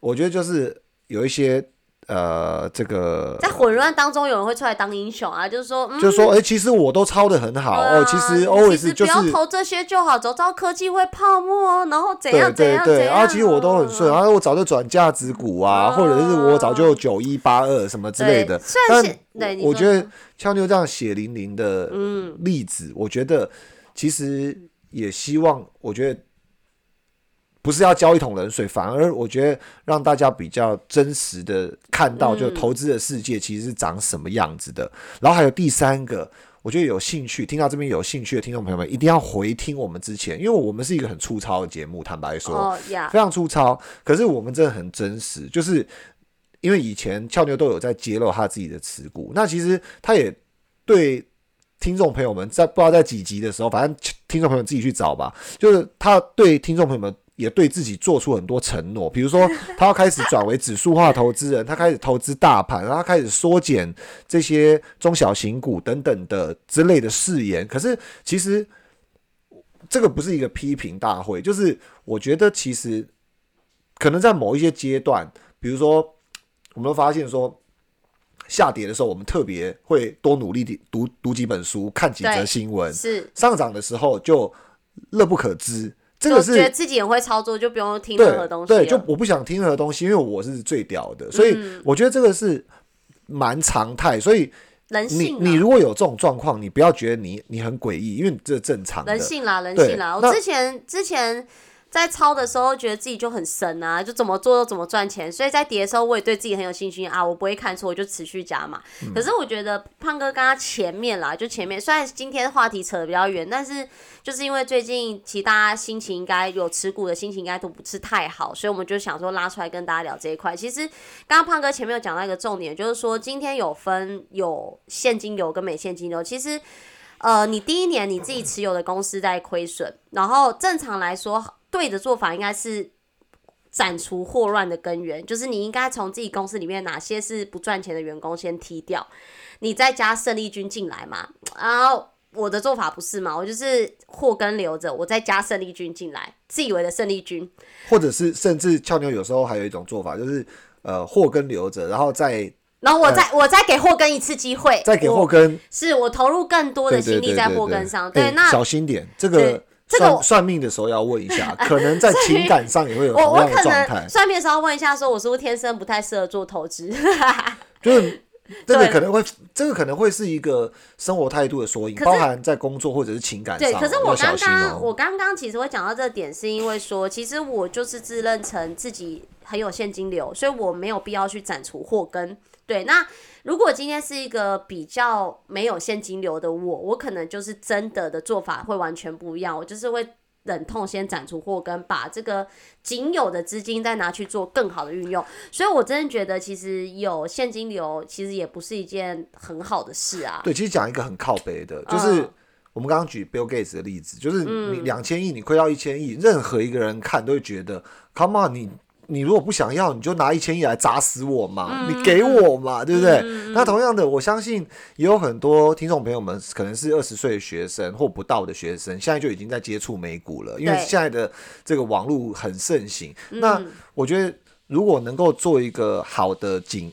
[SPEAKER 2] 我觉得就是有一些。呃，这个
[SPEAKER 1] 在混乱当中，有人会出来当英雄啊，就是说，
[SPEAKER 2] 就是说，哎，其实我都抄的很好哦，其实 always 就是
[SPEAKER 1] 不要投这些就好，早知道科技会泡沫，然后怎样怎样
[SPEAKER 2] 怎样，然后其实我都很顺，然后我早就转价值股啊，或者是我早就九一八二什么之类的。但我觉得俏妞这样血淋淋的例子，我觉得其实也希望，我觉得。不是要浇一桶冷水，反而我觉得让大家比较真实的看到，就投资的世界其实是长什么样子的。然后还有第三个，我觉得有兴趣听到这边有兴趣的听众朋友们，一定要回听我们之前，因为我们是一个很粗糙的节目，坦白说，非常粗糙。可是我们真的很真实，就是因为以前俏妞都有在揭露他自己的持股，那其实他也对听众朋友们在不知道在几集的时候，反正听众朋友自己去找吧，就是他对听众朋友们。也对自己做出很多承诺，比如说 他要开始转为指数化投资人，他开始投资大盘，然后他开始缩减这些中小型股等等的之类的誓言。可是其实这个不是一个批评大会，就是我觉得其实可能在某一些阶段，比如说我们都发现说下跌的时候，我们特别会多努力的读读几本书，看几则新闻；
[SPEAKER 1] 是
[SPEAKER 2] 上涨的时候就乐不可支。这个是
[SPEAKER 1] 觉得自己也会操作，就不用听任何东西。
[SPEAKER 2] 对，就我不想听任何东西，因为我是最屌的，所以我觉得这个是蛮常态。所以
[SPEAKER 1] 人性，
[SPEAKER 2] 你你如果有这种状况，你不要觉得你你很诡异，因为这正常。
[SPEAKER 1] 人性啦，人性啦。我之前之前。在抄的时候，觉得自己就很神啊，就怎么做都怎么赚钱。所以在跌的时候，我也对自己很有信心啊，我不会看错，我就持续加嘛。可是我觉得胖哥刚刚前面啦，就前面虽然今天话题扯的比较远，但是就是因为最近其实大家心情应该有持股的心情应该都不是太好，所以我们就想说拉出来跟大家聊这一块。其实刚刚胖哥前面有讲到一个重点，就是说今天有分有现金流跟没现金流。其实呃，你第一年你自己持有的公司在亏损，然后正常来说。对的做法应该是斩除祸乱的根源，就是你应该从自己公司里面哪些是不赚钱的员工先踢掉，你再加胜利军进来嘛。然后我的做法不是嘛，我就是祸根留着，我再加胜利军进来，自以为的胜利军。
[SPEAKER 2] 或者是甚至俏妞有时候还有一种做法，就是呃祸根留着，然后再
[SPEAKER 1] 然后我再我再给祸根一次机会，
[SPEAKER 2] 再给祸根，
[SPEAKER 1] 是我投入更多的心力在祸根上。对，那
[SPEAKER 2] 小心点这个。这个算命的时候要问一下，可能在情感上也会有同样的状态。
[SPEAKER 1] 算命的时候问一下，说我是不是天生不太适合做投资？
[SPEAKER 2] 就是这个可能会，这个可能会是一个生活态度的缩影，包含在工作或者是情感上。
[SPEAKER 1] 对，可是我刚刚我刚刚其实会讲到这个点，是因为说，其实我就是自认成自己很有现金流，所以我没有必要去斩除祸根。对，那如果今天是一个比较没有现金流的我，我可能就是真的的做法会完全不一样，我就是会忍痛先斩除祸根，把这个仅有的资金再拿去做更好的运用。所以我真的觉得，其实有现金流其实也不是一件很好的事啊。
[SPEAKER 2] 对，其实讲一个很靠背的，就是我们刚刚举 Bill Gates 的例子，就是你两千亿，你亏到一千亿，任何一个人看都会觉得，Come on，你。你如果不想要，你就拿一千亿来砸死我嘛！你给我嘛，对不对？那同样的，我相信也有很多听众朋友们，可能是二十岁的学生或不到的学生，现在就已经在接触美股了，因为现在的这个网络很盛行。那我觉得，如果能够做一个好的景。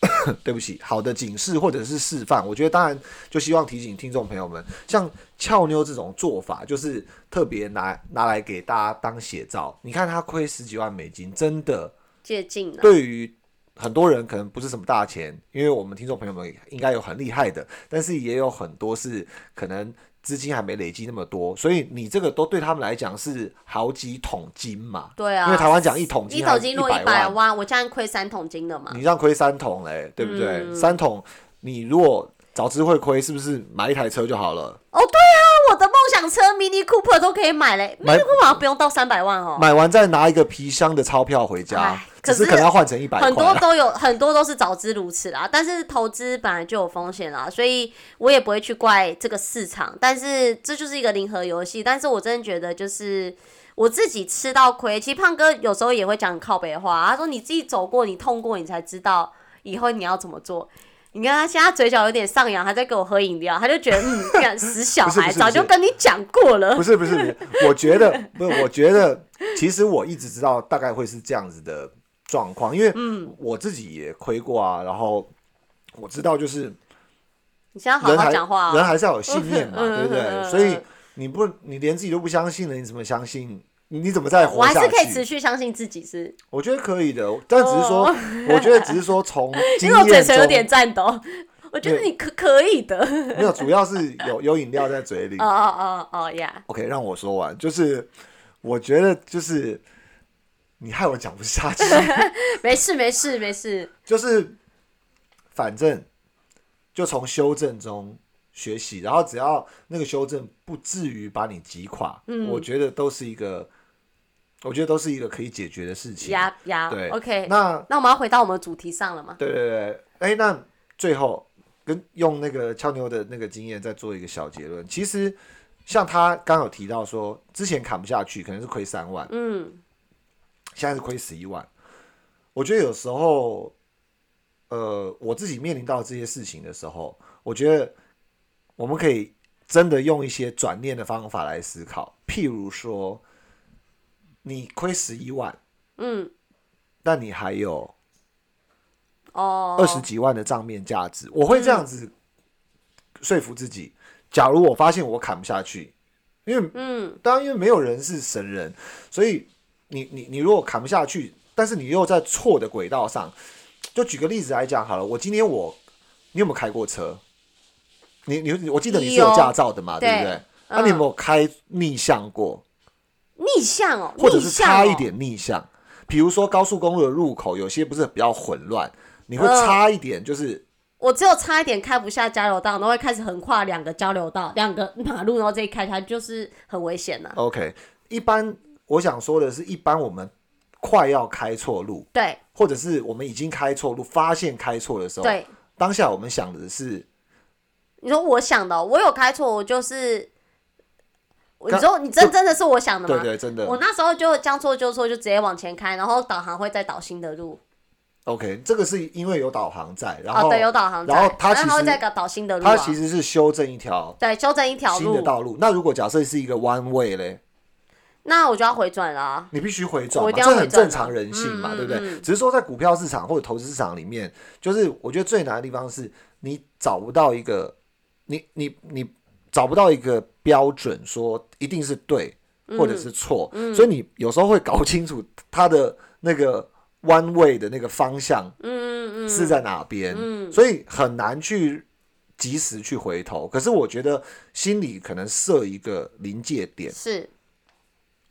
[SPEAKER 2] 对不起，好的警示或者是示范，我觉得当然就希望提醒听众朋友们，像俏妞这种做法，就是特别拿拿来给大家当写照。你看他亏十几万美金，真的
[SPEAKER 1] 接近
[SPEAKER 2] 对于很多人可能不是什么大钱，因为我们听众朋友们应该有很厉害的，但是也有很多是可能资金还没累积那么多，所以你这个都对他们来讲是好几桶金嘛。
[SPEAKER 1] 对啊，
[SPEAKER 2] 因为台湾讲一桶金，
[SPEAKER 1] 一桶金
[SPEAKER 2] 落
[SPEAKER 1] 一百万，我这样亏三桶金的嘛。
[SPEAKER 2] 你这样亏三桶嘞，对不对？三桶，你如果早知会亏，是不是买一台车就好了？
[SPEAKER 1] 哦，对啊，我的梦想车 Mini Cooper 都可以买嘞，Mini Cooper 不用到三百万哦。
[SPEAKER 2] 买完再拿一个皮箱的钞票回家，可是可能要换成一百。
[SPEAKER 1] 很多都有，很多都是早知如此啦。但是投资本来就有风险啦，所以我也不会去怪这个市场。但是这就是一个零和游戏。但是我真的觉得，就是我自己吃到亏。其实胖哥有时候也会讲靠北话，他说：“你自己走过，你痛过，你才知道以后你要怎么做。”你看他现在嘴角有点上扬，还在给我喝饮料，他就觉得嗯，敢死小孩，早就跟你讲过了。
[SPEAKER 2] 不是不是，我觉得不是，我觉得其实我一直知道大概会是这样子的状况，因为嗯，我自己也亏过啊，然后我知道就是
[SPEAKER 1] 你现在好好讲话，
[SPEAKER 2] 人还是要有信念嘛，对不对？所以你不你连自己都不相信了，你怎么相信？你怎么再活
[SPEAKER 1] 下去？我还是可以持续相信自己是。
[SPEAKER 2] 我觉得可以的，但只是说，我觉得只是说从 经验
[SPEAKER 1] 中。嘴唇有点颤抖。我觉得你可可以的。
[SPEAKER 2] 没有，主要是有 有饮料在嘴里。
[SPEAKER 1] 哦哦哦哦呀。
[SPEAKER 2] OK，让我说完。就是我觉得，就是你害我讲不下去。
[SPEAKER 1] 没事没事没事。
[SPEAKER 2] 就是反正就从修正中。学习，然后只要那个修正不至于把你击垮，嗯，我觉得都是一个，我觉得都是一个可以解决的事情。
[SPEAKER 1] 呀呀，
[SPEAKER 2] 对
[SPEAKER 1] ，OK。
[SPEAKER 2] 那
[SPEAKER 1] 那我们要回到我们主题上了吗？
[SPEAKER 2] 对对对，哎，那最后跟用那个俏妞的那个经验再做一个小结论。其实像他刚有提到说，之前砍不下去，可能是亏三万，嗯，现在是亏十一万。我觉得有时候，呃，我自己面临到这些事情的时候，我觉得。我们可以真的用一些转念的方法来思考，譬如说，你亏十一万，嗯，但你还有哦二十几万的账面价值，我会这样子说服自己。假如我发现我砍不下去，因为嗯，当然因为没有人是神人，所以你你你如果砍不下去，但是你又在错的轨道上，就举个例子来讲好了，我今天我你有没有开过车？你你我记得你是有驾照的嘛，对不对？那你有没有开逆向过？
[SPEAKER 1] 逆向哦，
[SPEAKER 2] 或者是差一点逆向？比如说高速公路的入口，有些不是比较混乱，你会差一点，就是
[SPEAKER 1] 我只有差一点开不下交流道，然后会开始横跨两个交流道、两个马路，然后这一开开就是很危险的。
[SPEAKER 2] OK，一般我想说的是，一般我们快要开错路，
[SPEAKER 1] 对，
[SPEAKER 2] 或者是我们已经开错路，发现开错的时候，
[SPEAKER 1] 对，
[SPEAKER 2] 当下我们想的是。
[SPEAKER 1] 你说我想的，我有开错，我就是，你说你真真的是我想的
[SPEAKER 2] 吗？对对，真的。
[SPEAKER 1] 我那时候就将错就错，就直接往前开，然后导航会再导新的路。
[SPEAKER 2] OK，这个是因为有导航在，然后
[SPEAKER 1] 对有导航在，
[SPEAKER 2] 然后它其实
[SPEAKER 1] 会再导新的路。
[SPEAKER 2] 它其实是修正一条，
[SPEAKER 1] 对，修正一条
[SPEAKER 2] 新的道路。那如果假设是一个弯位嘞，
[SPEAKER 1] 那我就要回转了。
[SPEAKER 2] 你必须回转，这很正常人性嘛，对不对？只是说在股票市场或者投资市场里面，就是我觉得最难的地方是你找不到一个。你你你找不到一个标准，说一定是对或者是错，所以你有时候会搞不清楚它的那个弯位的那个方向，是在哪边，所以很难去及时去回头。可是我觉得心里可能设一个临界点，
[SPEAKER 1] 是，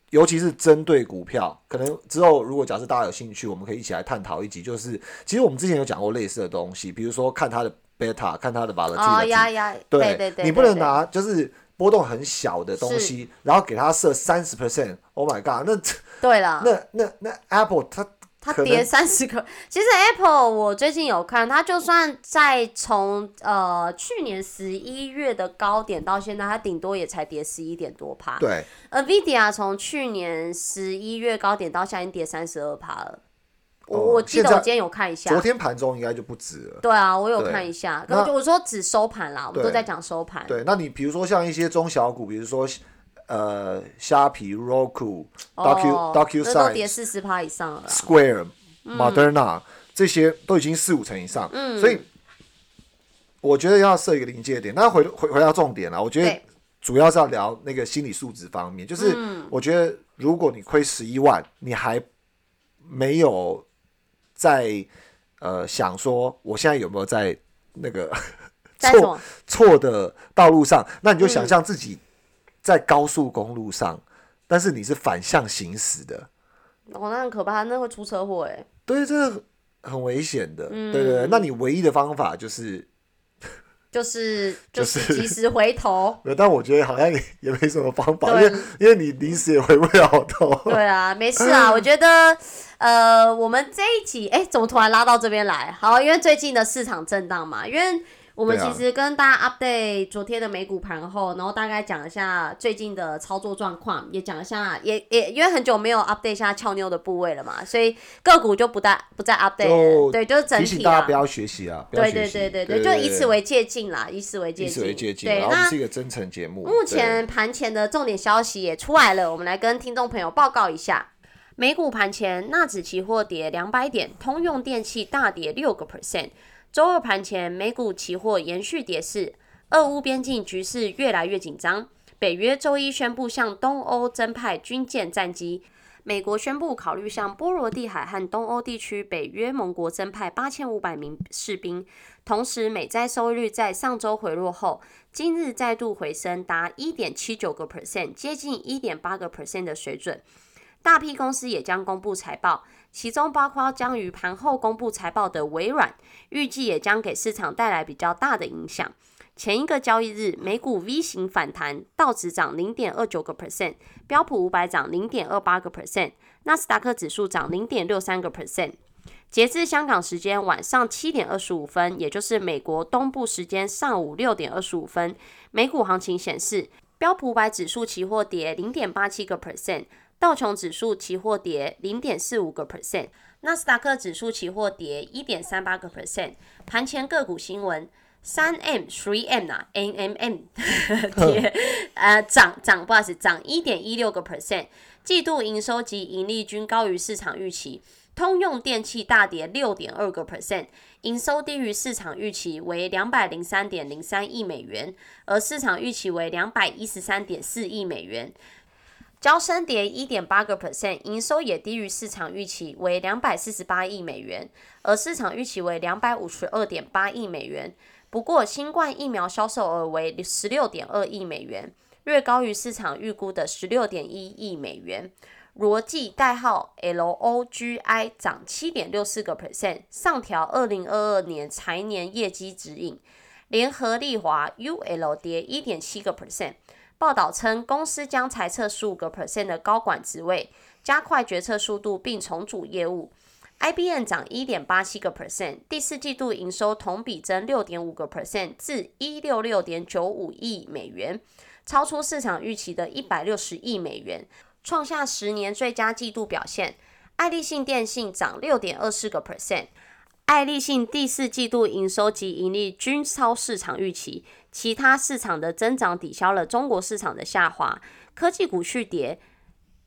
[SPEAKER 2] 尤其是针对股票，可能之后如果假设大家有兴趣，我们可以一起来探讨一集，就是其实我们之前有讲过类似的东西，比如说看它的。贝塔看它的 volatility，
[SPEAKER 1] 对对对，
[SPEAKER 2] 你不能拿就是波动很小的东西，然后给它设三十 percent，Oh my god，那
[SPEAKER 1] 对了，
[SPEAKER 2] 那那那 Apple 它
[SPEAKER 1] 它跌三十个，其实 Apple 我最近有看，它就算在从呃去年十一月的高点到现在，它顶多也才跌十一点多趴。
[SPEAKER 2] 对
[SPEAKER 1] ，Nvidia 从去年十一月高点到现在跌三十二趴了。我我记得我今天有看一下，
[SPEAKER 2] 昨天盘中应该就不止了。
[SPEAKER 1] 对啊，我有看一下。那我说只收盘啦，我们都在讲收盘。
[SPEAKER 2] 对，那你比如说像一些中小股，比如说呃虾皮、Roku、Docu、DocuSign，
[SPEAKER 1] 跌四十趴以上了。
[SPEAKER 2] Square、Moderna 这些都已经四五成以上，所以我觉得要设一个临界点。那回回回到重点了，我觉得主要是要聊那个心理素质方面，就是我觉得如果你亏十一万，你还没有。在呃想说，我现在有没有在那个 错错的道路上？那你就想象自己在高速公路上，但是你是反向行驶的。
[SPEAKER 1] 哦，那很可怕，那会出车祸哎。
[SPEAKER 2] 对，这个很危险的。对对对，那你唯一的方法就是。
[SPEAKER 1] 就是就是及时回头，
[SPEAKER 2] 但我觉得好像也也没什么方法，因为因为你临时也回不了头。
[SPEAKER 1] 对啊，没事啊，我觉得呃，我们这一集哎，怎么突然拉到这边来？好，因为最近的市场震荡嘛，因为。我们其实跟大家 update 昨天的美股盘后，然后大概讲一下最近的操作状况，也讲一下，也也因为很久没有 update 下俏妞的部位了嘛，所以个股就不再不再 update，对，就是整体
[SPEAKER 2] 大家不要学习啊，
[SPEAKER 1] 对对对对对，就以此为借鉴啦，以此为借鉴，以
[SPEAKER 2] 此为借鉴，对，那是一个真诚节目。
[SPEAKER 1] 目前盘前的重点消息也出来了，我们来跟听众朋友报告一下，美股盘前纳指期货跌两百点，通用电气大跌六个 percent。周二盘前，美股期货延续跌势，俄乌边境局势越来越紧张。北约周一宣布向东欧增派军舰战机，美国宣布考虑向波罗的海和东欧地区北约盟国增派八千五百名士兵。同时，美债收益率在上周回落后，今日再度回升，达一点七九个 percent，接近一点八个 percent 的水准。大批公司也将公布财报。其中包括将于盘后公布财报的微软，预计也将给市场带来比较大的影响。前一个交易日，美股 V 型反弹，道指涨零点二九个 percent，标普五百涨零点二八个 percent，纳斯达克指数涨零点六三个 percent。截至香港时间晚上七点二十五分，也就是美国东部时间上午六点二十五分，美股行情显示，标普五百指数期货跌零点八七个 percent。道琼指数期货跌零点四五个 percent，纳斯达克指数期货跌一点三八个 percent。盘前个股新闻，三 M、three M 啊，N M M 跌，呃涨涨，不好意思，涨一点一六个 percent。季度营收及盈利均高于市场预期。通用电气大跌六点二个 percent，营收低于市场预期为两百零三点零三亿美元，而市场预期为两百一十三点四亿美元。交生跌一点八个 percent，营收也低于市场预期，为两百四十八亿美元，而市场预期为两百五十二点八亿美元。不过，新冠疫苗销售额为十六点二亿美元，略高于市场预估的十六点一亿美元。罗技代号 LOGI 涨七点六四个 percent，上调二零二二年财年业绩指引。联合利华 UL 跌一点七个 percent。报道称，公司将裁撤十五个 percent 的高管职位，加快决策速度，并重组业务。IBM 涨一点八七个 percent，第四季度营收同比增六点五个 percent 至一六六点九五亿美元，超出市场预期的一百六十亿美元，创下十年最佳季度表现。爱立信电信涨六点二四个 percent。爱立信第四季度营收及盈利均超市场预期，其他市场的增长抵消了中国市场的下滑。科技股续跌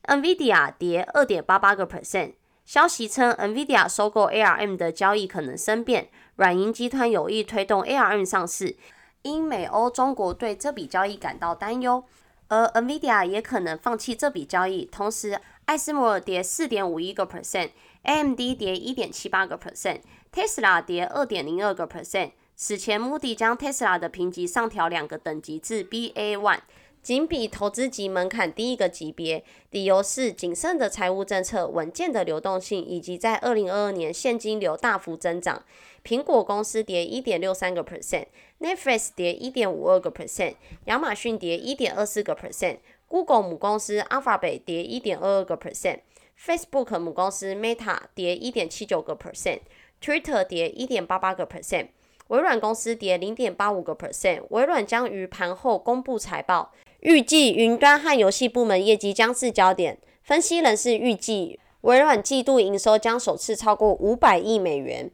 [SPEAKER 1] ，NVIDIA 跌二点八八个 percent。消息称，NVIDIA 收购 ARM 的交易可能生变，软银集团有意推动 ARM 上市，因美欧中国对这笔交易感到担忧，而 NVIDIA 也可能放弃这笔交易。同时，艾斯摩尔跌四点五一个 percent，AMD 跌一点七八个 percent。Tesla 跌二点零二个 percent。此前，Moody 将 Tesla 的评级上调两个等级至 Ba one，仅比投资级门槛低一个级别。理由是谨慎的财务政策、稳健的流动性以及在二零二二年现金流大幅增长。苹果公司跌一点六三个 percent，Netflix 跌一点五二个 percent，亚马逊跌一点二四个 percent，Google 母公司 Alphabet 跌一点二二个 percent，Facebook 母公司 Meta 跌一点七九个 percent。Twitter 跌一点八八个 percent，微软公司跌零点八五个 percent。微软将于盘后公布财报，预计云端和游戏部门业绩将是焦点。分析人士预计，微软季度营收将首次超过五百亿美元。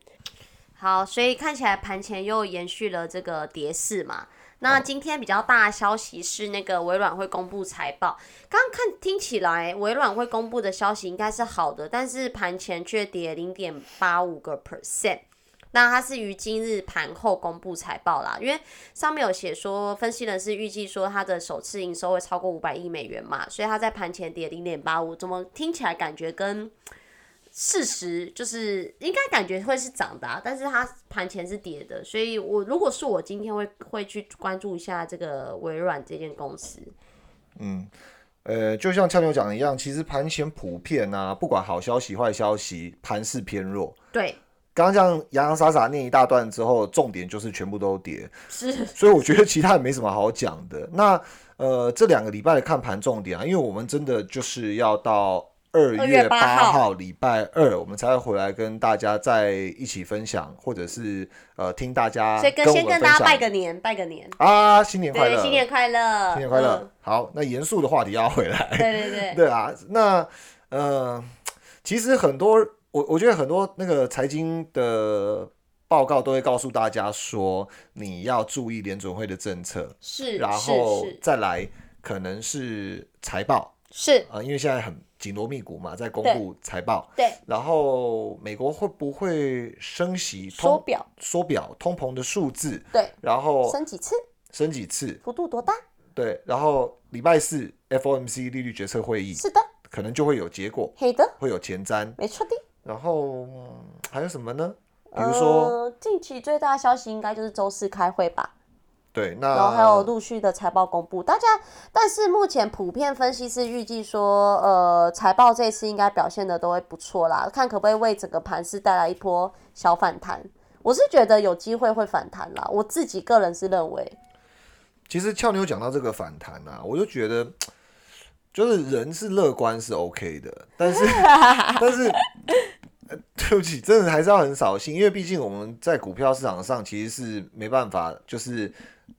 [SPEAKER 1] 好，所以看起来盘前又延续了这个跌势嘛。那今天比较大的消息是，那个微软会公布财报。刚刚看听起来，微软会公布的消息应该是好的，但是盘前却跌零点八五个 percent。那它是于今日盘后公布财报啦，因为上面有写说，分析人士预计说它的首次营收会超过五百亿美元嘛，所以它在盘前跌零点八五，怎么听起来感觉跟事实就是应该感觉会是涨的，但是它盘前是跌的，所以我如果是我今天会会去关注一下这个微软这间公司。
[SPEAKER 2] 嗯，呃，就像俏牛讲的一样，其实盘前普遍啊，不管好消息坏消息，盘势偏弱。
[SPEAKER 1] 对。
[SPEAKER 2] 刚刚这样洋洋洒洒念一大段之后，重点就是全部都跌，
[SPEAKER 1] 是，
[SPEAKER 2] 所以我觉得其他也没什么好讲的。那呃，这两个礼拜的看盘重点啊，因为我们真的就是要到二月八号礼拜二，我们才会回来跟大家再一起分享，或者是呃听大家。
[SPEAKER 1] 所以跟先跟大家拜个年，拜个年
[SPEAKER 2] 啊，新年快乐，
[SPEAKER 1] 新年快乐，
[SPEAKER 2] 新年快乐。好，那严肃的话题要回来，
[SPEAKER 1] 对对对，
[SPEAKER 2] 对啊，那呃，其实很多。我我觉得很多那个财经的报告都会告诉大家说，你要注意联准会的政策，
[SPEAKER 1] 是，
[SPEAKER 2] 然后再来可能是财报，
[SPEAKER 1] 是
[SPEAKER 2] 啊，因为现在很紧锣密鼓嘛，在公布财报，
[SPEAKER 1] 对，
[SPEAKER 2] 然后美国会不会升息？
[SPEAKER 1] 缩表，
[SPEAKER 2] 缩表，通膨的数字，
[SPEAKER 1] 对，
[SPEAKER 2] 然后
[SPEAKER 1] 升几次？
[SPEAKER 2] 升几次？
[SPEAKER 1] 幅度多大？
[SPEAKER 2] 对，然后礼拜四 FOMC 利率决策会议，
[SPEAKER 1] 是的，
[SPEAKER 2] 可能就会有结果，
[SPEAKER 1] 黑的，
[SPEAKER 2] 会有前瞻，
[SPEAKER 1] 没错的。
[SPEAKER 2] 然后还有什么呢？比如说，
[SPEAKER 1] 近期最大的消息应该就是周四开会吧。
[SPEAKER 2] 对，那
[SPEAKER 1] 然后还有陆续的财报公布，大家，但是目前普遍分析师预计说，呃，财报这次应该表现的都会不错啦，看可不可以为整个盘市带来一波小反弹。我是觉得有机会会反弹啦，我自己个人是认为。
[SPEAKER 2] 其实俏妞讲到这个反弹啊，我就觉得。就是人是乐观是 OK 的，但是 但是 对不起，真的还是要很扫兴，因为毕竟我们在股票市场上其实是没办法，就是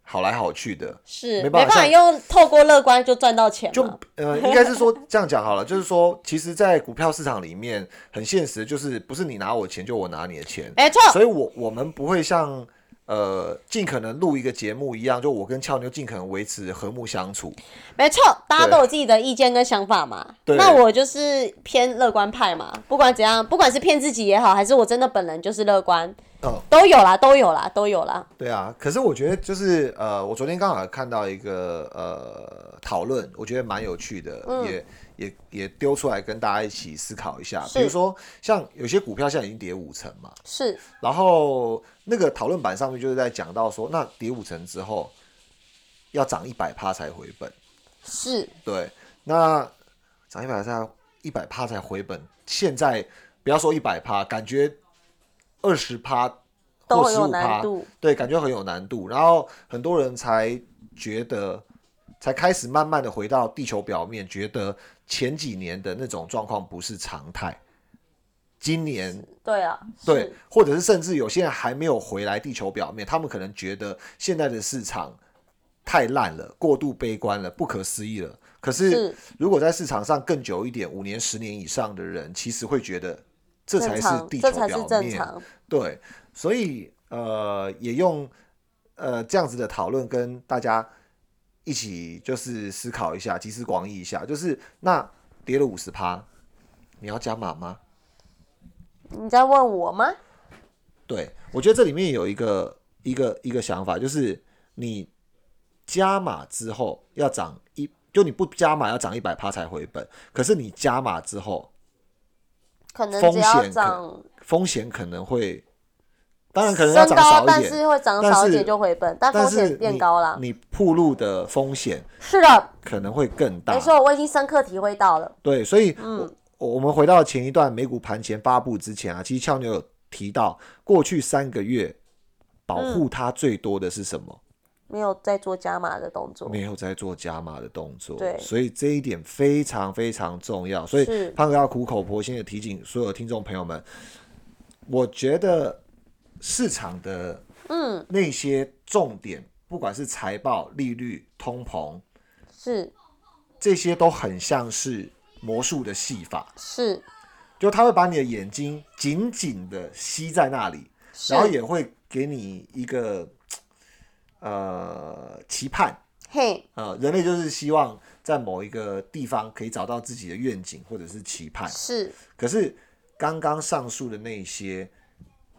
[SPEAKER 2] 好来好去的，
[SPEAKER 1] 是
[SPEAKER 2] 没办
[SPEAKER 1] 法用透过乐观就赚到钱。
[SPEAKER 2] 就呃，应该是说这样讲好了，就是说，其实，在股票市场里面很现实，就是不是你拿我钱，就我拿你的钱，
[SPEAKER 1] 没错。
[SPEAKER 2] 所以我我们不会像。呃，尽可能录一个节目一样，就我跟俏妞尽可能维持和睦相处。
[SPEAKER 1] 没错，大家都有自己的意见跟想法嘛。
[SPEAKER 2] 对。
[SPEAKER 1] 那我就是偏乐观派嘛，不管怎样，不管是骗自己也好，还是我真的本人就是乐观，哦，都有啦，都有啦，都有啦。
[SPEAKER 2] 对啊，可是我觉得就是呃，我昨天刚好看到一个呃讨论，我觉得蛮有趣的，也。也也丢出来跟大家一起思考一下，比如说像有些股票现在已经跌五成嘛，
[SPEAKER 1] 是，
[SPEAKER 2] 然后那个讨论板上面就是在讲到说，那跌五成之后要涨一百趴才回本，
[SPEAKER 1] 是，
[SPEAKER 2] 对，那涨一百才一百趴才回本，现在不要说一百趴，感觉二十趴或十五趴，对，感觉很有难度，然后很多人才觉得。才开始慢慢的回到地球表面，觉得前几年的那种状况不是常态。今年
[SPEAKER 1] 对啊，
[SPEAKER 2] 对，或者是甚至有些人还没有回来地球表面，他们可能觉得现在的市场太烂了，过度悲观了，不可思议了。可是如果在市场上更久一点，五年、十年以上的人，其实会觉得这才是地球表面。对，所以呃，也用呃这样子的讨论跟大家。一起就是思考一下，集思广益一下，就是那跌了五十趴，你要加码吗？
[SPEAKER 1] 你在问我吗？
[SPEAKER 2] 对，我觉得这里面有一个一个一个想法，就是你加码之后要涨一，就你不加码要涨一百趴才回本，可是你加码之后，
[SPEAKER 1] 可能
[SPEAKER 2] 风险
[SPEAKER 1] 可
[SPEAKER 2] 风险可能会。当然可能要涨少一点，
[SPEAKER 1] 但是会涨少一点就回本，但风险变高了。
[SPEAKER 2] 你铺路的风险
[SPEAKER 1] 是的，
[SPEAKER 2] 可能会更大。
[SPEAKER 1] 没错，我已经深刻体会到了。
[SPEAKER 2] 对，所以，嗯，我们回到前一段美股盘前发布之前啊，其实俏妞有提到，过去三个月保护它最多的是什么？
[SPEAKER 1] 没有在做加码的动作，
[SPEAKER 2] 没有在做加码的动作。
[SPEAKER 1] 对，
[SPEAKER 2] 所以这一点非常非常重要。所以胖哥要苦口婆心的提醒所有听众朋友们，我觉得。市场的嗯那些重点，不管是财报、利率、通膨，
[SPEAKER 1] 是
[SPEAKER 2] 这些都很像是魔术的戏法，
[SPEAKER 1] 是，
[SPEAKER 2] 就他会把你的眼睛紧紧的吸在那里，然后也会给你一个呃期盼，
[SPEAKER 1] 嘿，
[SPEAKER 2] 呃，人类就是希望在某一个地方可以找到自己的愿景或者是期盼，
[SPEAKER 1] 是，
[SPEAKER 2] 可是刚刚上述的那些。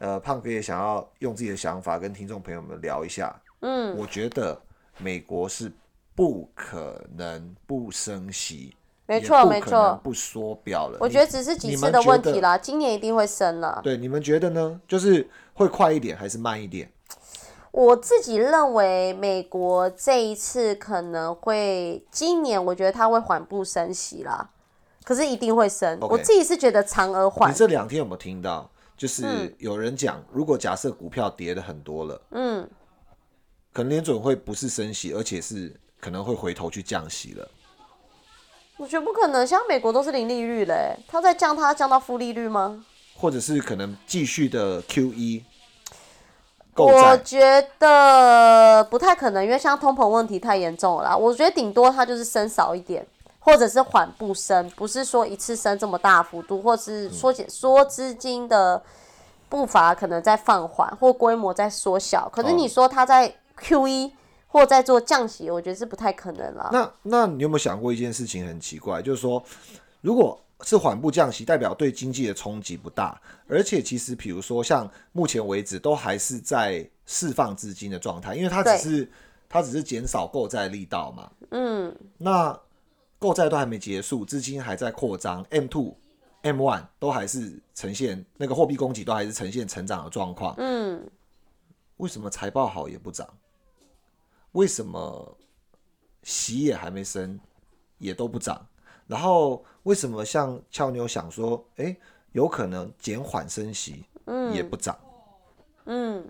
[SPEAKER 2] 呃，胖哥也想要用自己的想法跟听众朋友们聊一下。
[SPEAKER 1] 嗯，
[SPEAKER 2] 我觉得美国是不可能不升息，
[SPEAKER 1] 没错没错，
[SPEAKER 2] 不缩表了。
[SPEAKER 1] 我觉得只是几次的问题啦，今年一定会升了。
[SPEAKER 2] 对，你们觉得呢？就是会快一点还是慢一点？
[SPEAKER 1] 我自己认为，美国这一次可能会，今年我觉得它会缓步升息啦，可是一定会升。我自己是觉得长而缓。
[SPEAKER 2] 你这两天有没有听到？就是有人讲，如果假设股票跌的很多了，嗯，可能联准会不是升息，而且是可能会回头去降息了。
[SPEAKER 1] 我觉得不可能，像美国都是零利率嘞，它在降，它降到负利率吗？
[SPEAKER 2] 或者是可能继续的 QE？
[SPEAKER 1] 我觉得不太可能，因为像通膨问题太严重了啦。我觉得顶多它就是升少一点，或者是缓步升，不是说一次升这么大幅度，或是缩减缩资金的步伐可能在放缓，或规模在缩小。可是你说它在 QE？或在做降息，我觉得是不太可能了。
[SPEAKER 2] 那那你有没有想过一件事情很奇怪，就是说，如果是缓步降息，代表对经济的冲击不大，而且其实比如说像目前为止都还是在释放资金的状态，因为它只是它只是减少购债力道嘛。嗯。那购债都还没结束，资金还在扩张，M two、M one 都还是呈现那个货币供给都还是呈现成长的状况。嗯。为什么财报好也不涨？为什么息也还没升，也都不涨？然后为什么像俏妞想说，哎，有可能减缓升息，嗯，也不涨，嗯，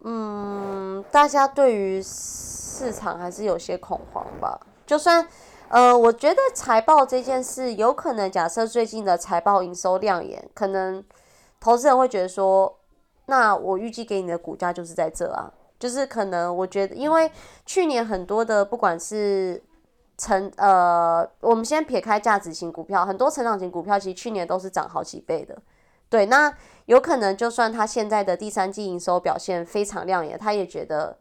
[SPEAKER 1] 嗯，大家对于市场还是有些恐慌吧？就算，呃，我觉得财报这件事，有可能假设最近的财报营收亮眼，可能投资人会觉得说。那我预计给你的股价就是在这啊，就是可能我觉得，因为去年很多的不管是成呃，我们先撇开价值型股票，很多成长型股票其实去年都是涨好几倍的。对，那有可能就算它现在的第三季营收表现非常亮眼，他也觉得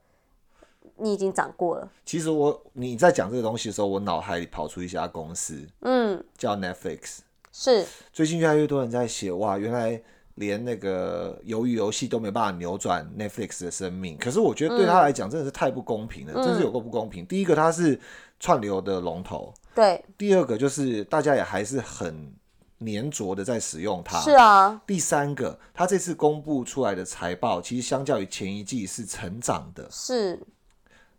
[SPEAKER 1] 你已经涨过了。
[SPEAKER 2] 其实我你在讲这个东西的时候，我脑海里跑出一家公司，嗯，叫 Netflix，
[SPEAKER 1] 是
[SPEAKER 2] 最近越来越多人在写哇，原来。连那个鱿鱼游戏都没办法扭转 Netflix 的生命，可是我觉得对他来讲真的是太不公平了，真是有够不公平。第一个，它是串流的龙头，
[SPEAKER 1] 对；
[SPEAKER 2] 第二个，就是大家也还是很粘着的在使用它，
[SPEAKER 1] 是啊；
[SPEAKER 2] 第三个，它这次公布出来的财报，其实相较于前一季是成长的，
[SPEAKER 1] 是，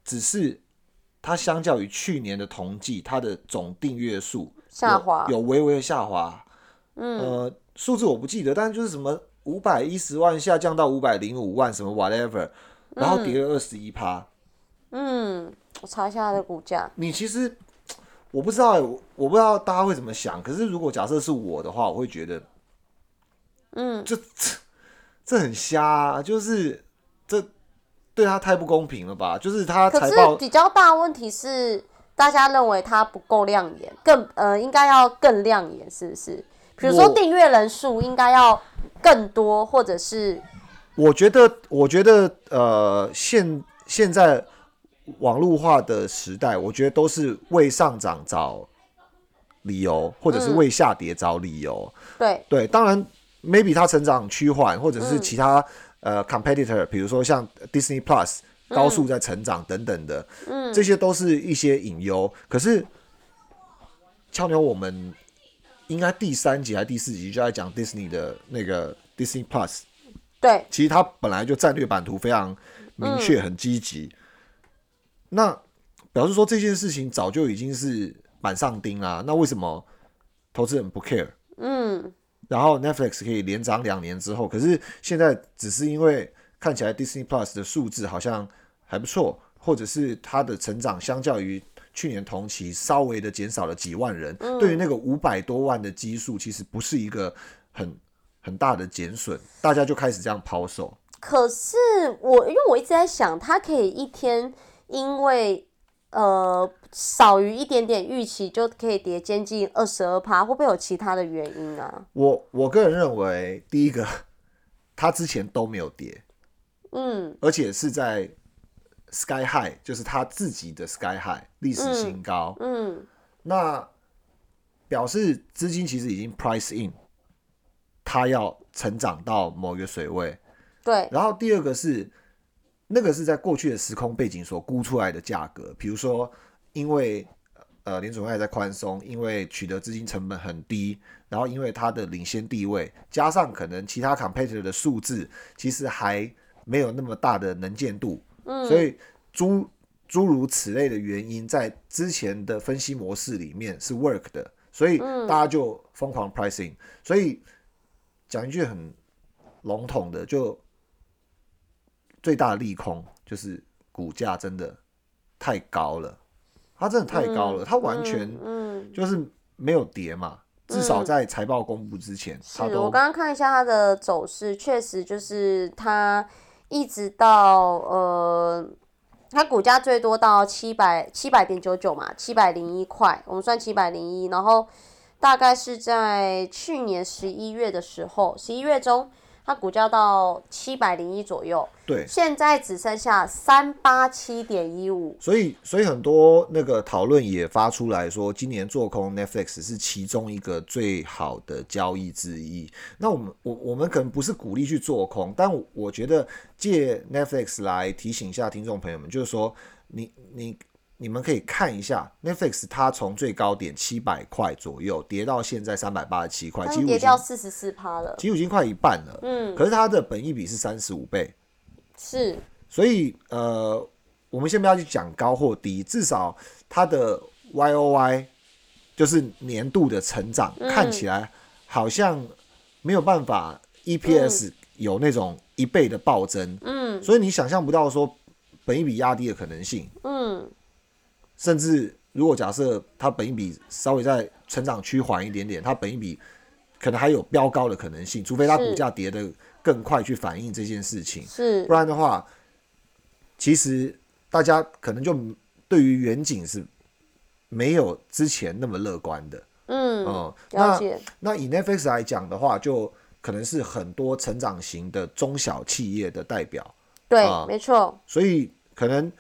[SPEAKER 2] 只是它相较于去年的同季，它的总订阅数
[SPEAKER 1] 下滑，
[SPEAKER 2] 有微微的下滑，嗯，呃。数字我不记得，但是就是什么五百一十万下降到五百零五万，什么 whatever，然后跌了二十一趴。
[SPEAKER 1] 嗯，我查一下它的股价。
[SPEAKER 2] 你其实我不知道，我不知道大家会怎么想。可是如果假设是我的话，我会觉得，嗯，这这这很瞎，啊，就是这对他太不公平了吧？就是他财报
[SPEAKER 1] 比较大问题是，大家认为它不够亮眼，更呃应该要更亮眼，是不是？比如说订阅人数应该要更多，或者是
[SPEAKER 2] 我觉得，我觉得呃，现现在网络化的时代，我觉得都是为上涨找理由，或者是为下跌找理由。
[SPEAKER 1] 对
[SPEAKER 2] 对，当然，maybe 它成长趋缓，或者是其他呃 competitor，比如说像 Disney Plus 高速在成长等等的，嗯，这些都是一些隐忧。可是，俏妞我们。应该第三集还是第四集就在讲 Disney 的那个 Disney Plus，
[SPEAKER 1] 对，
[SPEAKER 2] 其实它本来就战略版图非常明确，很积极。那表示说这件事情早就已经是板上钉啦。那为什么投资人不 care？嗯，然后 Netflix 可以连涨两年之后，可是现在只是因为看起来 Disney Plus 的数字好像还不错，或者是它的成长相较于。去年同期稍微的减少了几万人，对于那个五百多万的基数，其实不是一个很很大的减损，大家就开始这样抛售。
[SPEAKER 1] 可是我因为我一直在想，它可以一天因为呃少于一点点预期就可以跌接近二十二趴，会不会有其他的原因啊？
[SPEAKER 2] 我我个人认为，第一个，它之前都没有跌，嗯，而且是在。Sky High 就是他自己的 Sky High 历史新高，嗯，那表示资金其实已经 price in，它要成长到某一个水位，
[SPEAKER 1] 对。
[SPEAKER 2] 然后第二个是那个是在过去的时空背景所估出来的价格，比如说因为呃联储会在宽松，因为取得资金成本很低，然后因为它的领先地位，加上可能其他 competitor 的数字其实还没有那么大的能见度，嗯，所以诸诸如此类的原因，在之前的分析模式里面是 work 的，所以大家就疯狂 pricing。所以讲一句很笼统的，就最大的利空就是股价真的太高了，它真的太高了，它完全就是没有跌嘛，至少在财报公布之前，
[SPEAKER 1] 是我刚刚看一下它的走势，确实就是它一直到呃。它股价最多到七百七百点九九嘛，七百零一块，我们算七百零一，然后大概是在去年十一月的时候，十一月中。它股价到七百零一左右，
[SPEAKER 2] 对，
[SPEAKER 1] 现在只剩下三八七点一五，
[SPEAKER 2] 所以所以很多那个讨论也发出来说，今年做空 Netflix 是其中一个最好的交易之一。那我们我我们可能不是鼓励去做空，但我觉得借 Netflix 来提醒一下听众朋友们，就是说你你。你们可以看一下 Netflix，它从最高点七百块左右跌到现在三百八十七块，几乎
[SPEAKER 1] 跌掉四十四趴了，
[SPEAKER 2] 几乎已经快一半了。嗯，可是它的本益比是三十五倍，
[SPEAKER 1] 是。
[SPEAKER 2] 所以呃，我们先不要去讲高或低，至少它的 Y O Y 就是年度的成长看起来好像没有办法 E P S 有那种一倍的暴增。嗯，所以你想象不到说本益比压低的可能性。嗯。甚至如果假设它本一比稍微在成长趋缓一点点，它本一比可能还有飙高的可能性，除非它股价跌的更快去反映这件事情，
[SPEAKER 1] 是，
[SPEAKER 2] 不然的话，其实大家可能就对于远景是没有之前那么乐观的，
[SPEAKER 1] 嗯，哦，那
[SPEAKER 2] 那以 Netflix 来讲的话，就可能是很多成长型的中小企业的代表，
[SPEAKER 1] 对，没错，
[SPEAKER 2] 所以可能。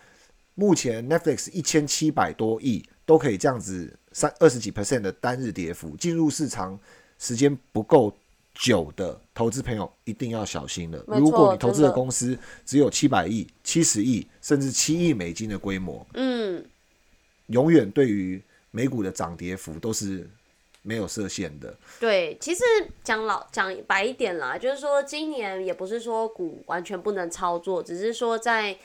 [SPEAKER 2] 目前 Netflix 一千七百多亿都可以这样子三二十几 percent 的单日跌幅，进入市场时间不够久的投资朋友一定要小心了。如果你投资的公司只有七百亿、七十亿甚至七亿美金的规模，
[SPEAKER 1] 嗯，
[SPEAKER 2] 永远对于美股的涨跌幅都是没有设限的。
[SPEAKER 1] 对，其实讲老讲白一点啦，就是说今年也不是说股完全不能操作，只是说在。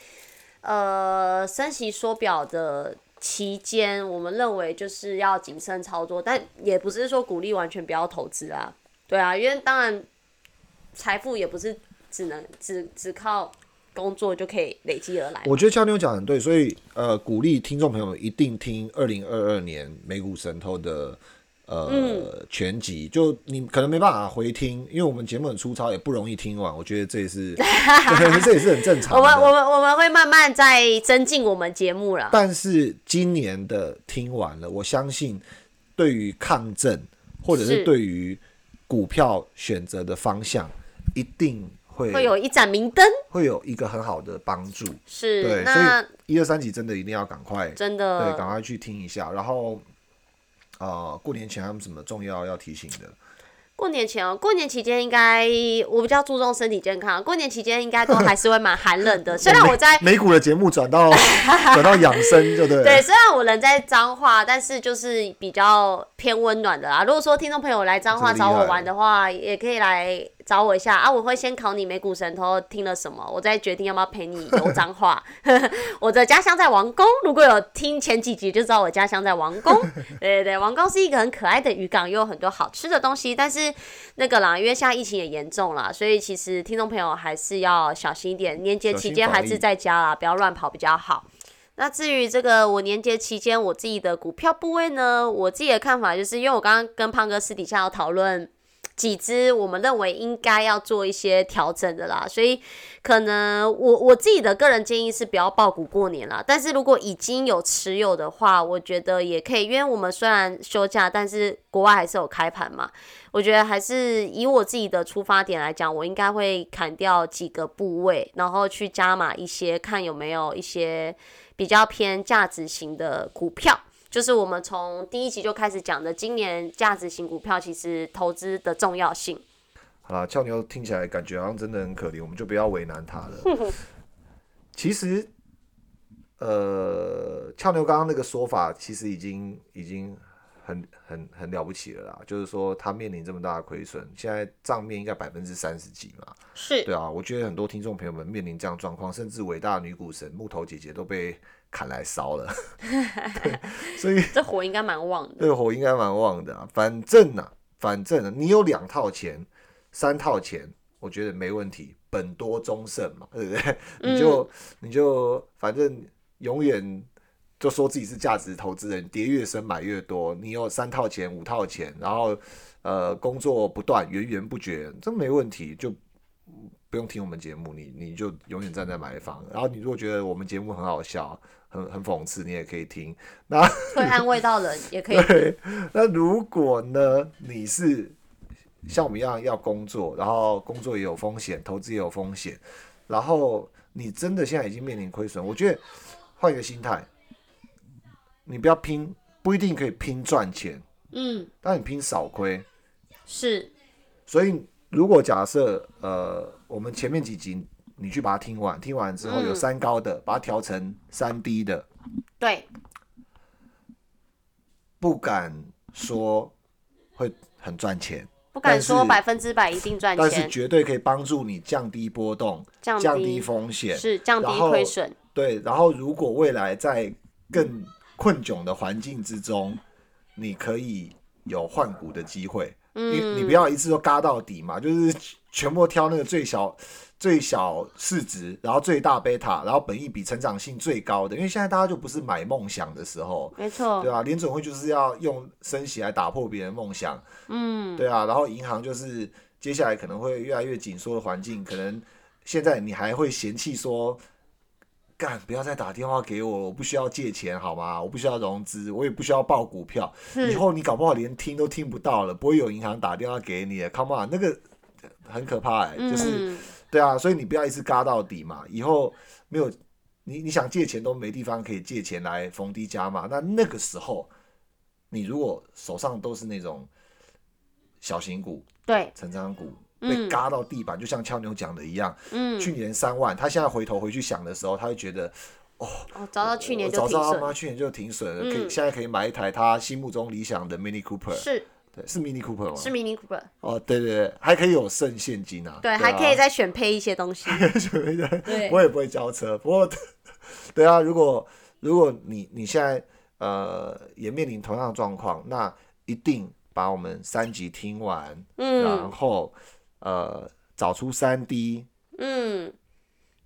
[SPEAKER 1] 呃，升息缩表的期间，我们认为就是要谨慎操作，但也不是说鼓励完全不要投资啊。对啊，因为当然财富也不是只能只只靠工作就可以累积而来。
[SPEAKER 2] 我觉得俏妞讲很对，所以呃，鼓励听众朋友一定听二零二二年美股神偷的。呃，全集就你可能没办法回听，因为我们节目很粗糙，也不容易听完。我觉得这也是，这也是很正常。
[SPEAKER 1] 我们我们我们会慢慢在增进我们节目了。
[SPEAKER 2] 但是今年的听完了，我相信对于抗震或者是对于股票选择的方向，一定会
[SPEAKER 1] 会有一盏明灯，
[SPEAKER 2] 会有一个很好的帮助。
[SPEAKER 1] 是，
[SPEAKER 2] 对，所以一二三集真的一定要赶快，
[SPEAKER 1] 真的
[SPEAKER 2] 对，赶快去听一下，然后。啊，过年前还有什么重要要提醒的？
[SPEAKER 1] 过年前哦，过年期间应该我比较注重身体健康。过年期间应该都还是会蛮寒冷的。虽然我在
[SPEAKER 2] 美股的节目转到 转到养生，就对。
[SPEAKER 1] 对，虽然我人在彰化，但是就是比较偏温暖的啦。如果说听众朋友来彰化找我玩的话，也可以来。找我一下啊！我会先考你美股神偷听了什么，我再决定要不要陪你游脏话。我的家乡在王宫，如果有听前几集就知道我家乡在王宫。对对对，王宫是一个很可爱的渔港，又有很多好吃的东西。但是那个啦，因为现在疫情也严重了，所以其实听众朋友还是要小心一点。年节期间还是在家啦，不要乱跑比较好。那至于这个我年节期间我自己的股票部位呢，我自己的看法就是，因为我刚刚跟胖哥私底下要讨论。几只我们认为应该要做一些调整的啦，所以可能我我自己的个人建议是不要爆股过年啦。但是如果已经有持有的话，我觉得也可以，因为我们虽然休假，但是国外还是有开盘嘛。我觉得还是以我自己的出发点来讲，我应该会砍掉几个部位，然后去加码一些，看有没有一些比较偏价值型的股票。就是我们从第一集就开始讲的，今年价值型股票其实投资的重要性。
[SPEAKER 2] 好了，俏妞听起来感觉好像真的很可怜，我们就不要为难他了。其实，呃，俏牛刚刚那个说法，其实已经已经很很很了不起了啦。就是说，他面临这么大的亏损，现在账面应该百分之三十几嘛。
[SPEAKER 1] 是，
[SPEAKER 2] 对啊。我觉得很多听众朋友们面临这样状况，甚至伟大女股神木头姐姐都被砍来烧了。所以
[SPEAKER 1] 这火应该蛮旺的。
[SPEAKER 2] 这火应该蛮旺的啊。反正呢，反正你有两套钱、三套钱，我觉得没问题，本多终胜嘛，对不对？你就你就反正。永远就说自己是价值投资人，跌越深买越多。你有三套钱、五套钱，然后呃工作不断、源源不绝，这没问题，就不用听我们节目。你你就永远站在买房。然后你如果觉得我们节目很好笑、很很讽刺，你也可以听。那
[SPEAKER 1] 会安慰到人，也可以。
[SPEAKER 2] 对。那如果呢，你是像我们一样要工作，然后工作也有风险，投资也有风险，然后你真的现在已经面临亏损，我觉得。换一个心态，你不要拼，不一定可以拼赚钱，嗯，但你拼少亏，
[SPEAKER 1] 是。
[SPEAKER 2] 所以如果假设，呃，我们前面几集你去把它听完，听完之后有三高的，把它调成三低的，
[SPEAKER 1] 对，
[SPEAKER 2] 不敢说会很赚钱，
[SPEAKER 1] 不敢说百分之百一定赚钱，
[SPEAKER 2] 但是绝对可以帮助你降低波动，降低风险，
[SPEAKER 1] 是降低亏损。
[SPEAKER 2] 对，然后如果未来在更困窘的环境之中，你可以有换股的机会。你你不要一次都嘎到底嘛，就是全部挑那个最小最小市值，然后最大贝塔，然后本益比成长性最高的。因为现在大家就不是买梦想的时候，
[SPEAKER 1] 没错，
[SPEAKER 2] 对啊，联总会就是要用升息来打破别人梦想，嗯，对啊，然后银行就是接下来可能会越来越紧缩的环境，可能现在你还会嫌弃说。干！不要再打电话给我，我不需要借钱，好吗？我不需要融资，我也不需要报股票。以后你搞不好连听都听不到了，不会有银行打电话给你。Come on，那个很可怕哎，就是对啊，所以你不要一次嘎到底嘛。以后没有你，你想借钱都没地方可以借钱来逢低加嘛。那那个时候，你如果手上都是那种小型股、
[SPEAKER 1] 对
[SPEAKER 2] 成长股。被嘎到地板，就像俏妞讲的一样。嗯，去年三万，他现在回头回去想的时候，他会觉得，哦，
[SPEAKER 1] 早到去年就停损。
[SPEAKER 2] 早去年就停损了，可以现在可以买一台他心目中理想的 Mini Cooper。
[SPEAKER 1] 是，
[SPEAKER 2] 对，是 Mini Cooper 吗？
[SPEAKER 1] 是 Mini Cooper。
[SPEAKER 2] 哦，对对对，还可以有剩现金啊。
[SPEAKER 1] 对，还可以再选配一些东西。
[SPEAKER 2] 对，我也不会交车，不过，对啊，如果如果你你现在呃也面临同样的状况，那一定把我们三集听完，嗯，然后呃。找出三低
[SPEAKER 1] 嗯，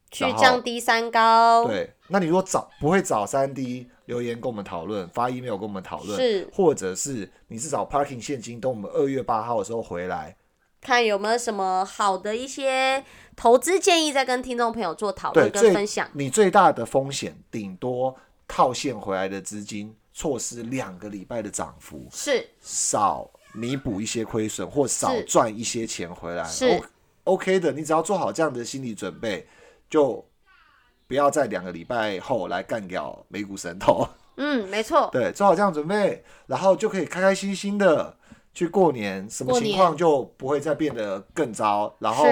[SPEAKER 1] 去降低三高。
[SPEAKER 2] 对，那你如果找不会找三 D，留言跟我们讨论，发 email 跟我们讨论，
[SPEAKER 1] 是，
[SPEAKER 2] 或者是你是找 parking 现金，等我们二月八号的时候回来，
[SPEAKER 1] 看有没有什么好的一些投资建议，再跟听众朋友做讨论跟分享。
[SPEAKER 2] 你最大的风险，顶多套现回来的资金错失两个礼拜的涨幅，
[SPEAKER 1] 是
[SPEAKER 2] 少弥补一些亏损，或少赚一些钱回来，
[SPEAKER 1] 是。
[SPEAKER 2] OK 的，你只要做好这样的心理准备，就不要在两个礼拜后来干掉美股神头。
[SPEAKER 1] 嗯，没错。
[SPEAKER 2] 对，做好这样准备，然后就可以开开心心的去过年，什么情况就不会再变得更糟。然后。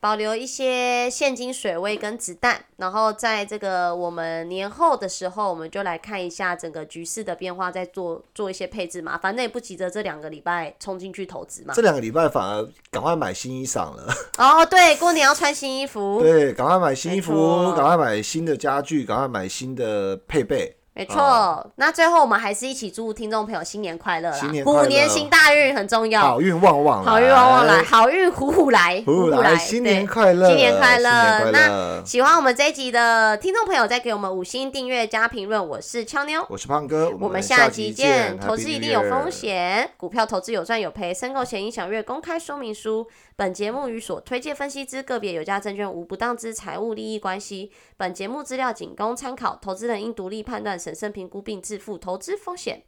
[SPEAKER 1] 保留一些现金水位跟子弹，然后在这个我们年后的时候，我们就来看一下整个局势的变化，再做做一些配置嘛。反正也不急着这两个礼拜冲进去投资嘛。
[SPEAKER 2] 这两个礼拜反而赶快买新衣裳了。
[SPEAKER 1] 哦，对，过年要穿新衣服。
[SPEAKER 2] 对，赶快买新衣服，赶快买新的家具，赶快买新的配备。
[SPEAKER 1] 没错，那最后我们还是一起祝听众朋友新年快乐啦！
[SPEAKER 2] 新年
[SPEAKER 1] 虎年行大运很重要，
[SPEAKER 2] 好运旺旺，
[SPEAKER 1] 好运旺旺来，好运虎虎来，
[SPEAKER 2] 虎虎来，新年快乐，
[SPEAKER 1] 新年快乐！那喜欢我们这一集的听众朋友，再给我们五星订阅加评论。我是俏妞，
[SPEAKER 2] 我是胖哥，
[SPEAKER 1] 我们下集见。投资一定有风险，股票投资有赚有赔，申购前应详阅公开说明书。本节目与所推荐分析之个别有价证券无不当之财务利益关系。本节目资料仅供参考，投资人应独立判断、审慎评估并自负投资风险。